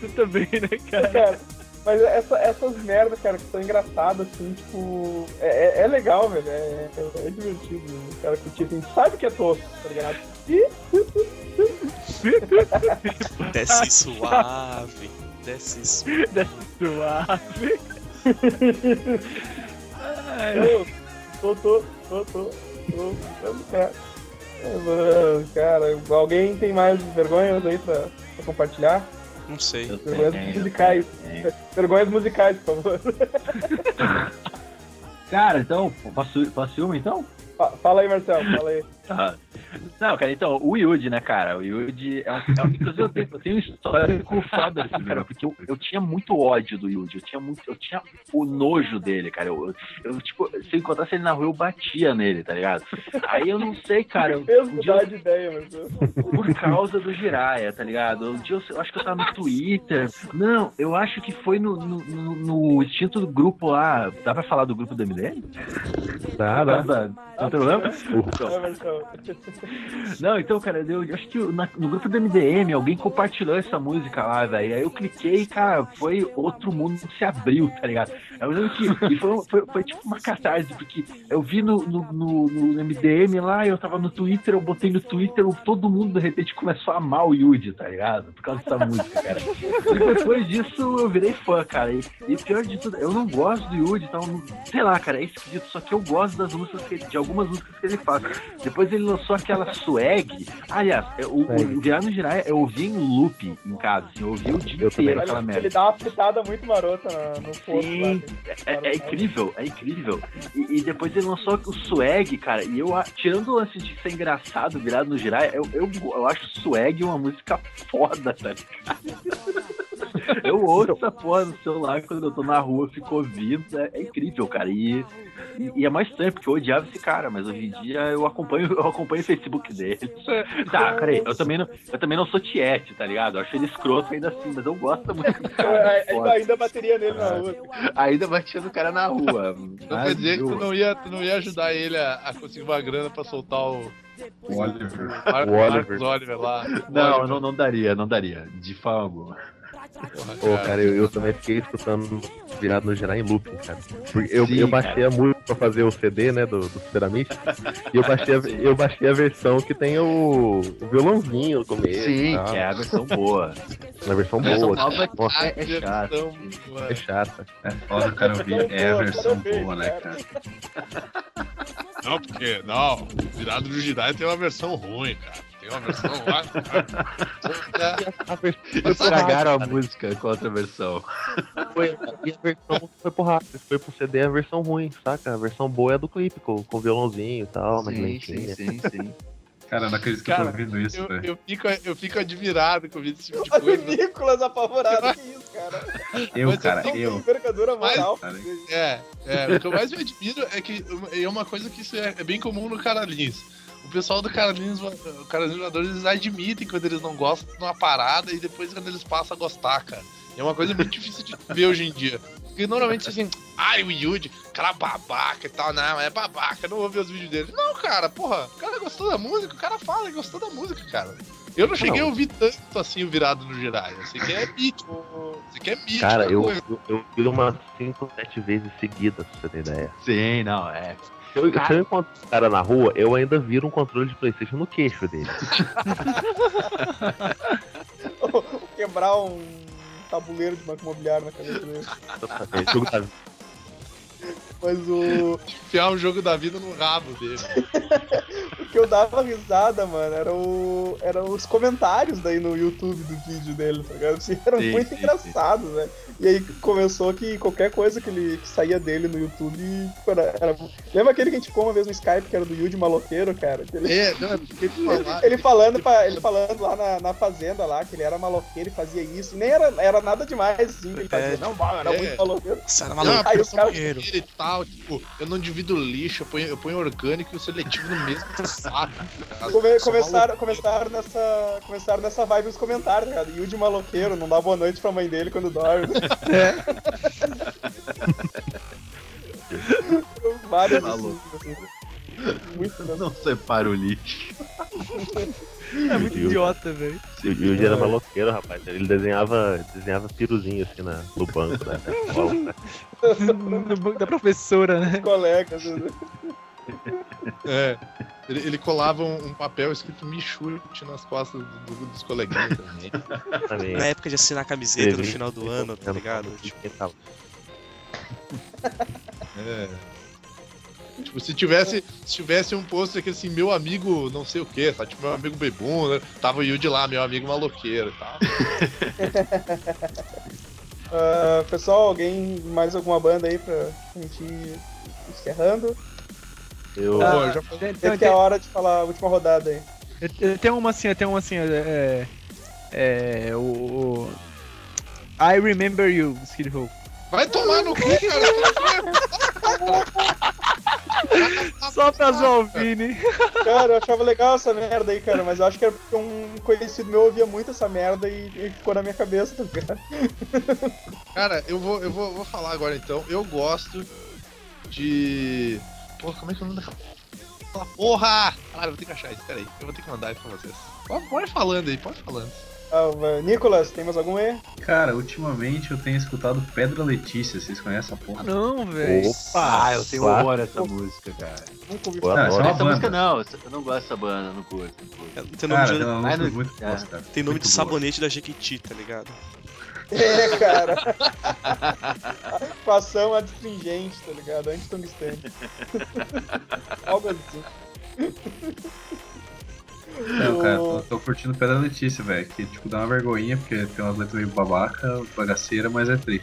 Tu também, né, cara? Cara, mas essa- essas merdas, cara, que são engraçadas, assim, tipo. É, é- é legal, velho. É, é- é divertido. O cara curtir assim. Sabe que é tosco, tá ligado? E. [laughs] Desce suave. Desce suave. Desce suave. Ai, tô, tô, tô, tô, cara. Alguém tem mais vergonhas aí pra, pra compartilhar? Não sei. Eu Vergonhas tenho, musicais. tenho. Vergonhas musicais, por favor. [laughs] Cara, então, posso, posso ir uma então? Fa- Fala aí, Marcelo, fala aí. Ah. Não, cara, então, o Yuji, né, cara? O Yuji é um. é inclusive, eu tenho, eu tenho um histórico foda, assim, cara, porque eu, eu tinha muito ódio do Yuji. Eu tinha muito. Eu tinha o nojo dele, cara. Eu, eu, eu, tipo, se eu encontrasse ele na rua, eu batia nele, tá ligado? Aí eu não sei, cara. eu- Fez um dia eu- de ideia, Marcelo. por causa do Jiraya, tá ligado? Um dia eu, eu acho que eu tava no Twitter. Não, eu acho que foi no, no, no, no instinto do grupo lá. Dá pra falar do grupo do MDM? Dá, Dá. Não tem problema? Então. [laughs] não, então, cara, eu, acho que na- no grupo do MDM alguém compartilhou essa música lá, velho. Aí eu cliquei cara, foi outro mundo que se abriu, tá ligado? Eu lembro que foi, foi, foi tipo uma catarse, porque eu vi no, no, no- no MDM lá, eu tava no Twitter, eu botei no Twitter, todo mundo de repente começou a amar o Yuji, tá ligado? Por causa dessa música, cara. E depois disso eu virei fã, cara. E, e pior de tudo, eu não gosto do Yuji, então, sei lá, cara, é esquisito, só que eu gosto das músicas que, de algumas músicas que ele faz. Depois ele lançou aquela swag. Aliás, é, o, o Virar no Jiraiya eu ouvi em loop em casa, assim, eu ouvi o dia Eu também. inteiro aquela Ele, merda. ele dá uma pitada muito marota no posto lá. Sim, é, é incrível, é incrível. E, e depois ele lançou o swag, cara, e eu, tirando o lance de ser engraçado, virado no Jiraiya, eu, eu, eu acho swag uma música foda, tá ligado? [laughs] Eu ouço essa porra no celular quando eu tô na rua, fico ouvindo, é, é incrível, cara. E, e, é mais estranho, porque eu odiava esse cara, mas hoje em dia eu acompanho, eu acompanho o Facebook dele. [laughs] Tá, peraí, eu também não, eu também não sou tiete, tá ligado? Eu acho ele escroto ainda assim, mas eu gosto música do cara. é Ainda, foda. ainda bateria nele na rua. Ainda batia no cara na rua. Não quer dizer que tu não ia, tu não ia ajudar ele a, a conseguir uma grana pra soltar o, O Oliver. Mar O Oliver. Marcos Oliver lá. Não, Oliver, não, não daria, não daria. De forma alguma. Pô, cara, eu, eu também fiquei escutando virado no geral em looping, cara. Porque eu, Sim, eu baixei a música pra fazer o CD, né, do, do Super Amish, e eu baixei, a, eu baixei a versão que tem o, o violãozinho no começo. Sim, que é a versão boa. Uma versão A versão boa. nova Nossa, é, é chato. Então, é chata. É foda, cara. Eu vi. É a versão boa, né, cara? [laughs] Não, porque, não, virado do Jiraiya tem uma versão ruim, cara. [laughs] A Estragaram a música com outra versão. foi, a versão foi pro rápido, foi pro CD a versão ruim, saca? A versão boa é a do clipe, com, com violãozinho e tal, mais Sim, sim, lentinha. sim, sim. Cara, eu não acredito que eu Cara, tô ouvindo isso, Eu, velho. eu, fico, eu fico admirado com esse tipo de coisa. o Nicolas apavorado, que isso, cara? Eu, Mas cara, eu. envergadura moral. Cara, É, é, o que eu mais me admiro é que é uma coisa que isso é, é bem comum no Caralins. O pessoal do Caralins, o Caralins Voadores, eles admitem quando eles não gostam de uma parada e depois quando eles passam a gostar, cara. É uma coisa muito difícil de ver hoje em dia. Porque normalmente assim, ai, o Yuji, cara babaca e tal, não, é babaca, não vou ver os vídeos dele. Não, cara, porra, o cara gostou da música, o cara fala que gostou da música, cara. Eu não cheguei a ouvir tanto assim o virado no Jirai. Sei que é mítico. Sei que é mítico. Cara, a eu, eu, eu vi umas 5, 7 vezes seguidas, pra você ter ideia. Sim, não, é. Se eu, se eu encontro um cara na rua, eu ainda viro um controle de Playstation no queixo dele. [laughs] Quebrar um tabuleiro de banco imobiliário na cabeça dele. Jogo da- Mas o, Enfiar um jogo da vida no rabo dele. [laughs] o que eu dava risada, mano, era, o, era os comentários daí no YouTube do vídeo dele, tá ligado? Assim, eram Sim, muito sim, engraçados, né? E aí começou que qualquer coisa que, ele, que saía dele no YouTube tipo, era, era- Lembra aquele que a gente ficou uma vez no Skype, que era do Yuji Maloqueiro, cara? Que ele, É, não, é porque ele falar. ele falando, pra, ele falando lá na, na fazenda lá, que ele era maloqueiro e fazia isso. E nem era, era nada demais, assim, que ele fazia. É. Não, mano, era É. muito maloqueiro. Você era Não, maluco. Aí os caras- e tal, tipo, eu não divido lixo, eu ponho, eu ponho orgânico e o seletivo no mesmo [laughs] saco. Come- começaram, começaram, nessa, começaram nessa vibe nos comentários, cara. Yuji maloqueiro, não dá boa noite pra mãe dele quando dorme. Vários Maluco. assim, Muito né? Não separa o lixo. É muito idiota, velho. O Yuji era maloqueiro, rapaz. Ele desenhava, desenhava piruzinho assim na, no banco [laughs] da da escola. né? No banco da professora, né? colegas. É. Ele, ele colava um, um papel escrito Michute nas costas do- do- dos coleguinhas também. Também. Na época de assinar camiseta no final do ano, tá ligado? Tipo, É. Tipo, se tivesse, se tivesse um post aqui assim, meu amigo não sei o que, tá? Tipo, meu amigo bebum, né? Tava o Yudi lá, meu amigo maloqueiro e tal. [laughs] Ah, pessoal, alguém mais alguma banda aí pra gente ir encerrando? Eu, Ah, Pô, já tem- tem- que é a hora de falar a última rodada aí. Tenho uma assim, tenho uma assim, é, é, o, o I Remember You, Skid Row. Vai tomar no cu, cara! Só pra zoar o Vini. Cara, eu achava legal essa merda aí, cara, mas eu acho que era porque um conhecido meu ouvia muito essa merda e, e ficou na minha cabeça, tá ligado? Cara, eu vou, eu vou, vou falar agora então. Eu gosto de. Porra, como é que o nome daquela. Aquela Porra! Caralho, eu vou ter que achar isso, peraí. Eu vou ter que mandar isso pra vocês. Pode, pode falando aí, pode falando. Ah. Nicolas, tem mais algum aí? Cara, ultimamente eu tenho escutado Pedra Letícia, vocês conhecem a porra? Não, velho. Ah, eu tenho horror essa música, cara. Nunca ouvi Eu falar. Ah, essa é Essa música não, eu não gosto dessa banda, não curto. Não curto. É, Tem nome, Cara, de, muito é. cara. tem nome Muito de boa. sabonete da Jequiti, tá ligado? É, cara. [laughs] Equação adstringente, tá ligado? Antitungstênio. [laughs] Algo assim. Não, cara, O- tô, tô curtindo Pedra Letícia, velho. Que tipo dá uma vergonhinha, porque tem umas letras meio babaca, bagaceira, mas é tri.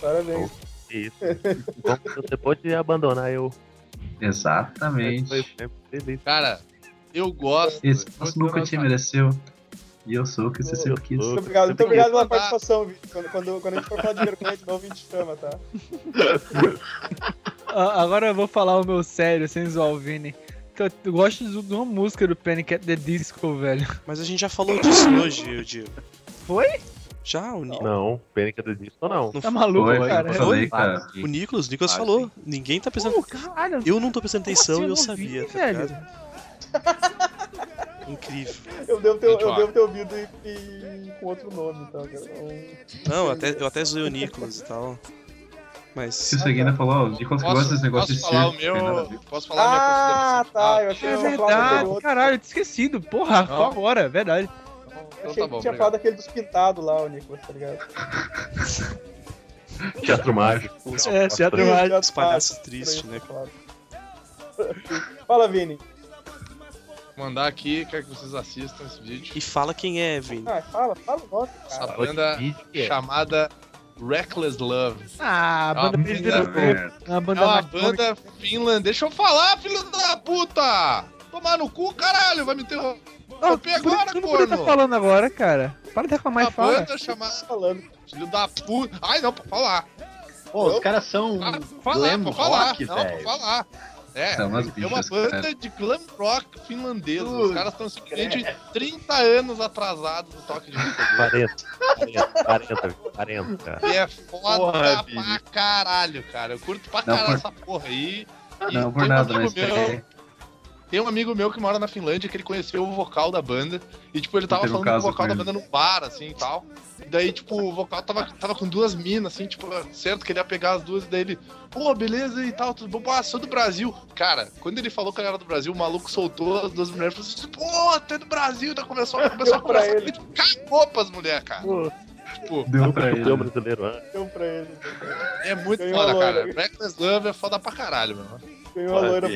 Parabéns. Isso. Bom, você pode abandonar eu. Exatamente. Cara, eu gosto. Esse nunca te uma- mereceu. E eu sou o que você Eu sempre quis. Muito obrigado, muito obrigado pela participação, Vitor. Quando, quando, quando a gente for falar de vergonha de novo, a gente chama, tá? [laughs] Ah, Agora eu vou falar o meu sério, sem zoar o Vini. Eu, eu gosto de uma música do Panic! at the Disco, velho. Mas a gente já falou disso hoje, eu digo. Foi? Já, o, Ni Não, Pênica do disco não. não Tá maluco, Foi, cara? eu falei, cara. o Nicolas, o Nicolas Ah, falou. Ninguém tá prestando. Caralho. Eu não tô prestando atenção e eu assim sabia, vi, tá velho? Incrível. Eu devo ter, eu devo ter ouvido e, e com outro nome, então, cara. Então, Não, até, eu até zoei o Nicolas e tal. Mas. Se você ainda falou, o Nicolas que gosta desse negócio de posso falar o circo. meu. Posso falar a minha Ah, tá. Eu achei É que verdade, caralho, eu tinha esquecido. Porra, qual agora? É verdade. Eu Então achei tá que bom, tinha obrigado. falado daquele dos pintados lá, o Nicolas, tá ligado? [laughs] Teatro Mágico. É, teatro mágico. os palhaços tá, tristes, né? Fala, Vini. Mandar aqui, quero que vocês assistam esse vídeo. E fala quem é, Vini. Ah, fala, fala o nome, Essa banda é. chamada Reckless Love. Ah, a É uma banda banda- perdida. Merda. Uma É banda uma mais- banda finlandesa. Deixa eu falar, filho da puta! Tomar no cu, caralho! Vai me interromper Ah, agora, por que tu corno! tá falando agora, cara? Para de reclamar Uma e fala. banda chamada falando. Filho da puta. Ai, não, pra falar. Pô, os caras são pra falar, glam pra falar. rock, não, pra velho. falar. É, umas é uma bichas, banda cara. de glam rock finlandesa. Os caras estão simplesmente 30 anos atrasados no toque de música. 40. 40, 40, 40, cara. E é foda Porra, pra Vini. caralho, cara. Eu curto pra Não, caralho por- essa porra aí. E Não, por nada, mas meu- é, Tem um amigo meu que mora na Finlândia que ele conheceu o vocal da banda. E, tipo, ele tava um falando do vocal da banda no bar, assim e tal. E daí, tipo, o vocal tava, tava com duas minas, assim, tipo, certo que ele ia pegar as duas. E daí ele, pô, beleza e tal, tudo bom. Ah, sou do Brasil. Cara, quando ele falou que ele era do Brasil, o maluco soltou as duas mulheres e falou assim: pô, tu é do Brasil. Daí começou, [laughs] começou a Deu conversar. ele. Ele cagou pras mulheres, cara. Tipo, Deu pra ele. brasileiro, né? Deu pra ele. é muito Ganhou foda, cara. Reckless Love é foda pra caralho, meu. Ganhou a loira.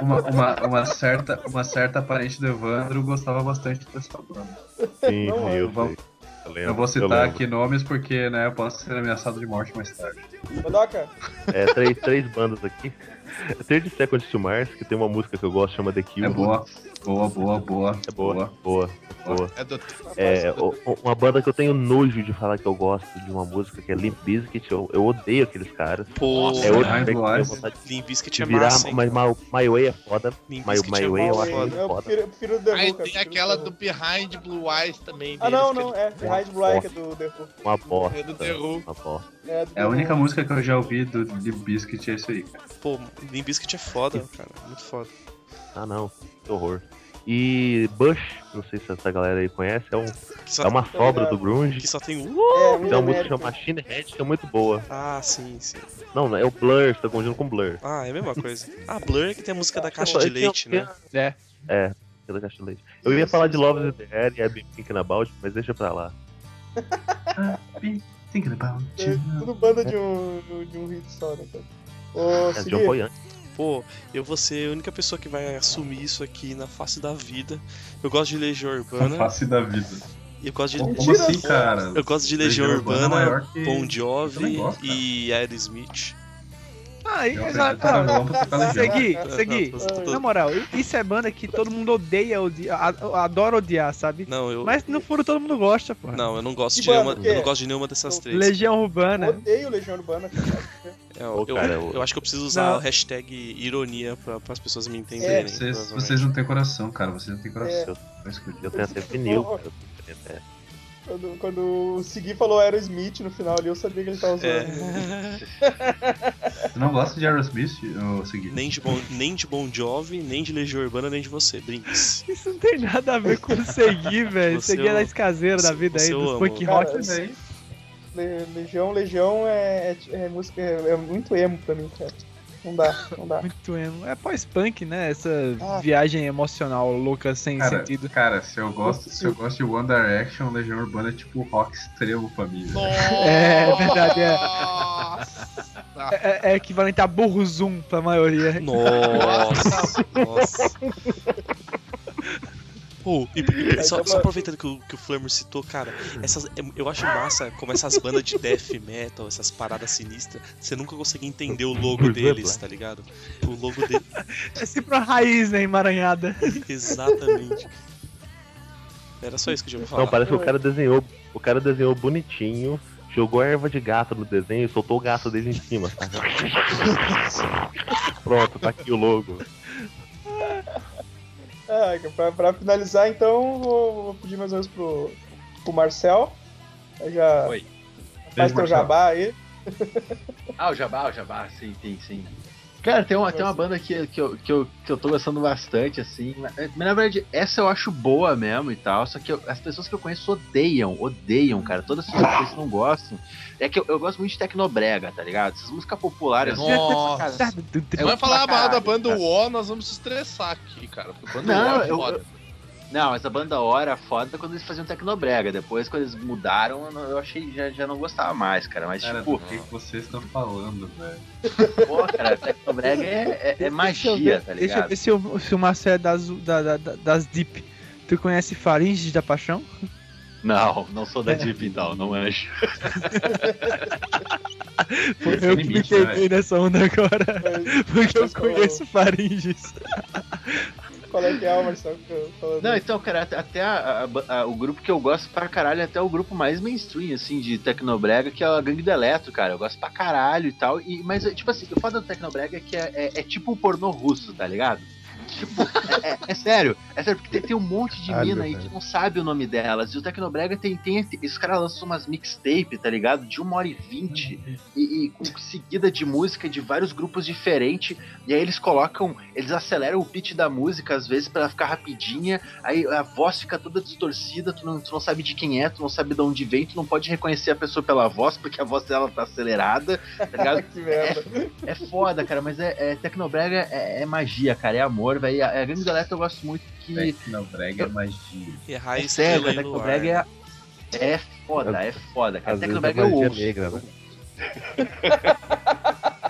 Uma, uma, uma, certa, uma certa parente do Evandro gostava bastante dessa banda. Sim, Não é. eu, Vamos- sei. eu lembro. Eu vou citar aqui nomes porque, né, eu posso ser ameaçado de morte mais tarde. Godoka, É, três, três bandas aqui. [laughs] 30 Seconds to Mars, que tem uma música que eu gosto, chama The Kill. É boa, boa, boa, boa. É boa, boa, boa. É do. É, o- uma banda que eu tenho nojo de falar que eu gosto de uma música que é Limp Bizkit. Eu, eu odeio aqueles caras. Pô, Nossa, é outro que eu tenho Blue vontade Limp Bizkit de é virar, massa, hein? mas My, My Way é foda. Limp My, My é Way eu acho muito eu foda. prefiro, eu prefiro The Who, Aí tem aquela do. Behind Blue Eyes também. Ah, deles, não, que não, é. Behind Black é do The Who. Uma bosta. É do The Who. Uma bosta. É, do É The a única música que eu já ouvi do de Biscuit é isso aí, cara. Pô, Limp Bizkit é foda, cara. Muito foda. Ah, não. Que horror. E Bush, não sei se essa galera aí conhece, é, um, é uma sobra do grunge. que só tem um. É, Tem uma música chamada Machine Head que é muito boa. Ah, sim, sim. Não, é o Blur, você tá confundindo com Blur. Ah, é a mesma coisa. Ah, Blur é que tem a música da caixa de leite, né? É. É, pela caixa de leite. Eu ia falar de Love is the Air e I've been thinking about, mas deixa pra lá. [laughs] Thinking about É you. tudo banda de um, de um hit só, né, cara? Ô, É Boyante. Pô, eu vou ser a única pessoa que vai assumir isso aqui na face da vida. Eu gosto de Legião Urbana. face da vida. Eu gosto de. Como, Mentira, assim, cara? Eu gosto de Legião Legião Urbana Urbana, é maior que- Bon Jovi gosto, e Aerosmith. Ah, Eu exato. Segui, segui. Na moral, isso é banda que todo mundo odeia, odia, adora odiar, sabe? Não, eu. Mas no furo todo mundo gosta, pô. Não, eu não gosto de nenhuma, eu não gosto de nenhuma dessas três. Legião Urbana. Odeio Legião Urbana, cara. É, eu, cara, eu, eu- eu acho que eu preciso usar Não. a hashtag ironia pra, as pessoas me É, entenderem. Vocês, provavelmente. vocês não têm coração, cara. Vocês não têm coração. É. Eu tenho até vinil. cara. Eu tenho até. Quando, quando o Segui falou Aerosmith no final ali, eu sabia que ele tava zoando. É, [laughs] Você não gosta de Aerosmith, ô Segui? nem, de bon, nem de Bon Jovi, nem de Legião Urbana, nem de você, Brinks. Isso não tem nada a ver com seguir, [laughs] velho. Você Seguir é das caseiras da vida aí, eu dos punk rock. assim, Le- Legião, Legião é, é, é música, é, é muito emo pra mim, cara. Não dá, não dá. Muito emo. É pós-punk, né? Essa Ah. viagem emocional louca sem Cara, sentido. cara, se eu gosto, se eu gosto de One Direction, Legião Urbana é tipo rock extremo pra mim. velho. É, verdade, é. Nossa! É, é equivalente a burro zoom pra maioria. Nossa, nossa. Pô, e, só, Aí, só aproveitando que o, que o Flammer citou, cara, essas, é- eu acho massa como essas bandas de death metal, essas paradas sinistras, você nunca consegue entender o logo deles, tá ligado? O logo dele. É sempre uma raiz, né? Emaranhada. [laughs] Exatamente. Era só isso que eu tinha pra falar. Não, parece que o cara desenhou. O cara desenhou bonitinho, jogou a erva de gato no desenho e soltou o gato dele em cima, tá? [laughs] Pronto, tá aqui o logo. Ah, pra, pra finalizar, então, vou, vou pedir mais ou menos pro, pro Marcel. Aí já Oi. faz Beijo, teu Marcel. jabá aí. Ah, o Jabá, o Jabá, sim, sim, sim. Cara, tem uma, tem uma banda que, que, eu, que, eu, que eu tô gostando bastante, assim. Mas, na verdade, essa eu acho boa mesmo e tal. Só que eu- as pessoas que eu conheço odeiam, odeiam, cara. Todas as pessoas que eu não gostam. É que eu, eu gosto muito de Tecnobrega, tá ligado? Essas músicas populares. assim, Nossa. [laughs] É vai pra falar mal da banda cara. O, nós vamos se estressar aqui, cara. porque Banda Não, O é eu- foda. Não, mas a banda O era foda quando eles faziam Tecnobrega. Depois, quando eles mudaram, eu, não- eu achei já, já não gostava mais, cara. Mas, Cara, tipo, do que que vocês estão falando, velho? pô, cara, Tecnobrega é, é, é Deixa eu magia, ver, tá Deixa eu ligado? ver se o, se o Marcel é das, da, da- da- das Deep. Tu conhece Faringes da Paixão? Não, não sou da Deep então, não anjo. Foi [laughs] eu que limite, me né, peguei nessa onda agora. [laughs] Porque eu conheço Faringes. Qual é que é, Marcel? que eu tô falando? Não, então, cara, até- a- a- a- o grupo que eu gosto pra caralho é até o grupo mais mainstream, assim, de Tecnobrega, que é a Gangue do Eletro, cara. Eu gosto pra caralho e tal. E, mas, tipo assim, o foda do Tecnobrega é que é, é- é tipo o pornô russo, tá ligado? Tipo, é, é- é sério, é sério, porque tem, tem um monte de mina aí que não sabe o nome delas. E o Tecnobrega tem, tem, tem esses caras lançam umas mixtape, tá ligado? De uma hora e vinte, e, e com seguida de música de vários grupos diferentes. E aí eles colocam, eles aceleram o pitch da música às vezes pra ela ficar rapidinha. Aí a voz fica toda distorcida, tu não, tu não sabe de quem é, tu não sabe de onde vem, tu não pode reconhecer a pessoa pela voz, porque a voz dela tá acelerada, tá ligado? [laughs] que merda. É foda, cara, mas é, é Tecnobrega é, é magia, cara, é amor, velho. A, a Gangue do Eletro eu gosto muito que. Tecnobrega é magia. Errar É a sério, a e. Tecnobrega é, é foda, é foda, cara. É Tecnobrega eu magia ouço. negra, né? [laughs]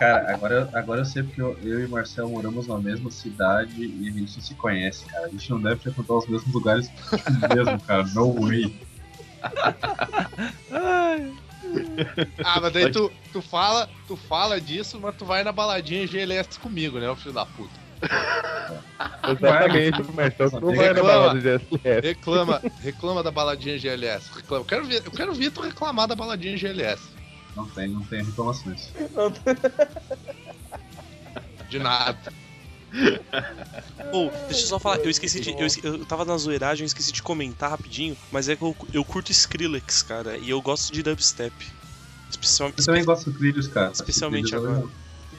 Cara, agora, eu- agora eu sei porque eu, eu e o Marcel moramos na mesma cidade e a gente não se conhece, cara. A gente não deve frequentar os mesmos lugares [laughs] mesmo, cara. No way. [laughs] Ah, mas daí tu, tu, fala, tu fala disso, mas tu vai na baladinha GLS comigo, né, o filho da puta. Exatamente, o Marcel não vai na Reclama. balada de GSS. Reclama, reclama da baladinha GLS. Reclama. Eu quero ver, eu quero ver tu reclamar da baladinha GLS. Não tem, não tem reclamações. De nada. Ou, deixa eu só falar, eu esqueci de. Eu, eu tava na zoeiragem, eu esqueci de comentar rapidinho, mas é que eu, eu curto Skrillex, cara, e eu gosto de dubstep. Especial, Eu também gosto de trilhos, cara. Especialmente é agora.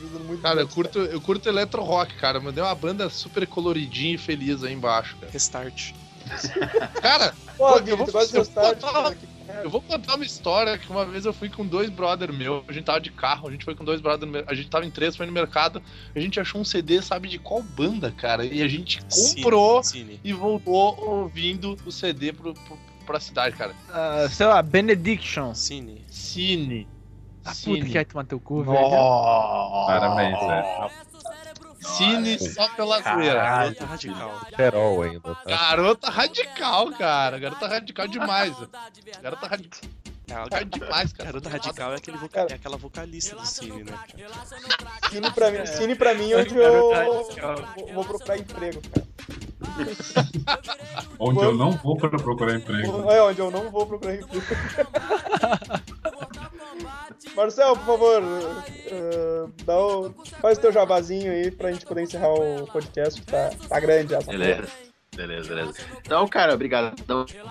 Muito Cara, eu curto, eu curto electro rock, cara. Mandei uma banda super coloridinha e feliz aí embaixo, cara. Restart. [laughs] Cara, Pô, Pô, Vini, eu vou- tu gosta de eu vou Restart, contar- cara, eu vou contar uma história que uma vez eu fui com dois brother meu, a gente tava de carro, a gente foi com dois brother, a gente tava em três, foi no mercado, a gente achou um CD, sabe de qual banda, cara? E a gente comprou Cine. e voltou ouvindo o CD pro, pro, pra cidade, cara. Ah, sei lá, Benediction. Cine. Cine. Ah, Cine. puta que vai tomar teu cu, velho. Nossa. Parabéns, velho. Cine só pela zoeira. Garota radical. Perol ainda, tá? Garota radical, cara. Garota radical demais. Garota radical Gar- demais, cara. Garota radical é, aquele voca- Cara. é aquela vocalista do Cine, né? Cine pra mim, cine pra mim é onde eu vou- vou procurar emprego, cara. Onde eu não vou para procurar emprego. É onde eu não vou procurar emprego. [laughs] Marcel, por favor, eh, dá o- faz o teu jabazinho aí pra gente poder encerrar o podcast, que tá, tá grande essa Beleza. Beleza, beleza. Então, cara, obrigado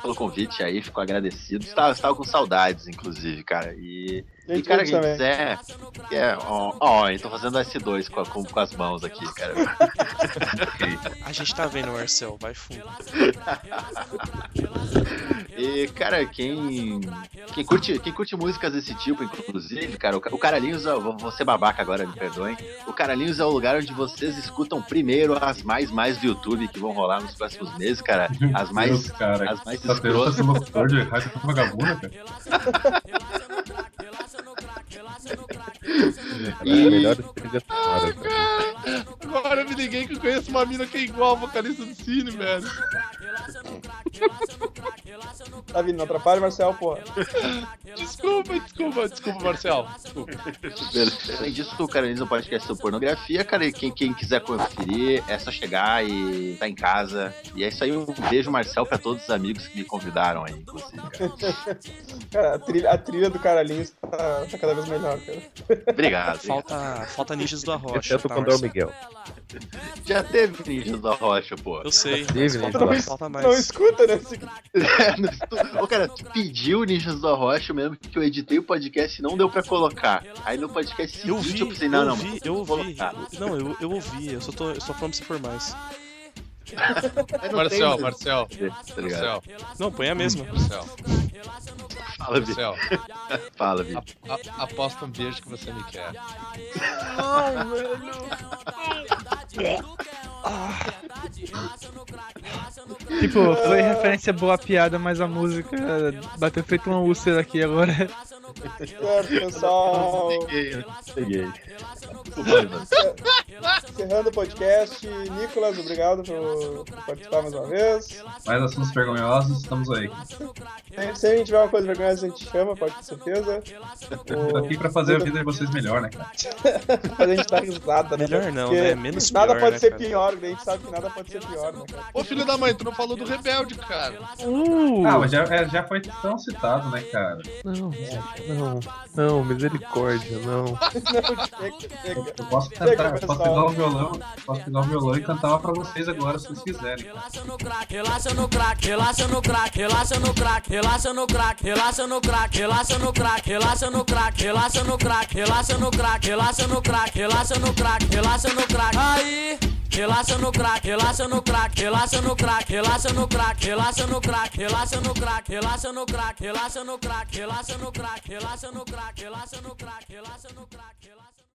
pelo convite aí, fico agradecido. Estava, estava com saudades, inclusive, cara. E, e cara, curte quem também. quiser. É, ó, ó, eu tô fazendo S2 com, a- com, com as mãos aqui, cara. [laughs] A gente tá vendo o Marcel, vai fundo. E, cara, quem, quem, curte, quem curte músicas desse tipo, inclusive, cara, o, o Caralhinhos, vou, vou ser babaca agora, me perdoem. O Caralhinhos é o lugar onde vocês escutam primeiro as mais mais do YouTube que vão rolar nos próximos meses, cara. As mais, Deus, cara. as mais Tá escrotas. de com vagabunda, cara. [laughs] É a melhor trilha sonora, cara. Agora eu me liguei que eu conheço uma mina que é igual a vocalista do Cine, velho. Tá vindo, não atrapalha, Marcel, porra. Desculpa, desculpa, desculpa, Marcel. Desculpa. Além disso, o Caralhinhos é um podcast sobre pornografia, cara. E quem, quem quiser conferir, é só chegar e tá em casa. E é isso aí, um beijo, Marcel, pra todos os amigos que me convidaram aí, inclusive, cara. Cara, a trilha, a trilha do Caralhinhos tá, tá cada vez melhor, cara. Obrigado. Falta, falta Ninjas do Arrocha. Exceto tá, quando é o? Miguel. Já teve Ninjas da Rocha, pô. Eu sei, Teve, falta, Não, falta Não mais. escuta, né? Esse- Ô, cara, tu pediu Ninjas da Rocha mesmo que eu editei o podcast e não deu pra colocar. Aí no podcast seguinte Eu vi, eu pensei, não, eu não, vi, mano, eu vou ouvi. colocar. Não, eu, eu ouvi, eu só tô, eu só falando pra você por mais. Não Marcel, Marcel, Tá? Marcel, Não, põe a mesma. Marcel, Fala. Marcel. Fala, Bi. a- a- Aposta um beijo que você me quer. Tipo, foi referência boa a piada, mas a música bateu feito uma úlcera aqui agora. Certo, pessoal. Peguei, peguei. Encerrando o podcast. Nicolas, obrigado por, participar mais uma vez. Mais assuntos vergonhosos, estamos aí. Se, se a gente tiver uma coisa vergonhosa, a gente chama, pode ter certeza. Tô aqui pra fazer a vida de vocês melhor, né, cara? [laughs] A gente dá risada, né? Melhor não, né? Menos Nada pior, pode né, ser cara? pior, a gente sabe que nada pode ser pior, né, cara? Ô filho da mãe, tu não falou do Rebelde, cara. Uh! Ah, mas já, é, já foi tão citado, né, cara? Não, não, não, misericórdia, não. Não. Eu posso cantar, eu posso pegar o violão, posso pegar o violão e cantar uma pra vocês agora, se vocês quiserem. Relaxa no crack, relaxa no crack, relaxa no crack, relaxa no crack, relaxa no crack, relaxa no crack, relaxa no crack, relaxa no crack, relaxa no crack, relaxa no crack, relaxa no crack, relaxa no crack, relaxa no crack. Aí, relaxa no crack, relaxa no crack, relaxa no crack, relaxa no crack, relaxa no crack, relaxa no crack, relaxa no crack, relaxa no crack, relaxa no crack, relaxa no crack, relaxa no crack, relaxa no crack, relaxa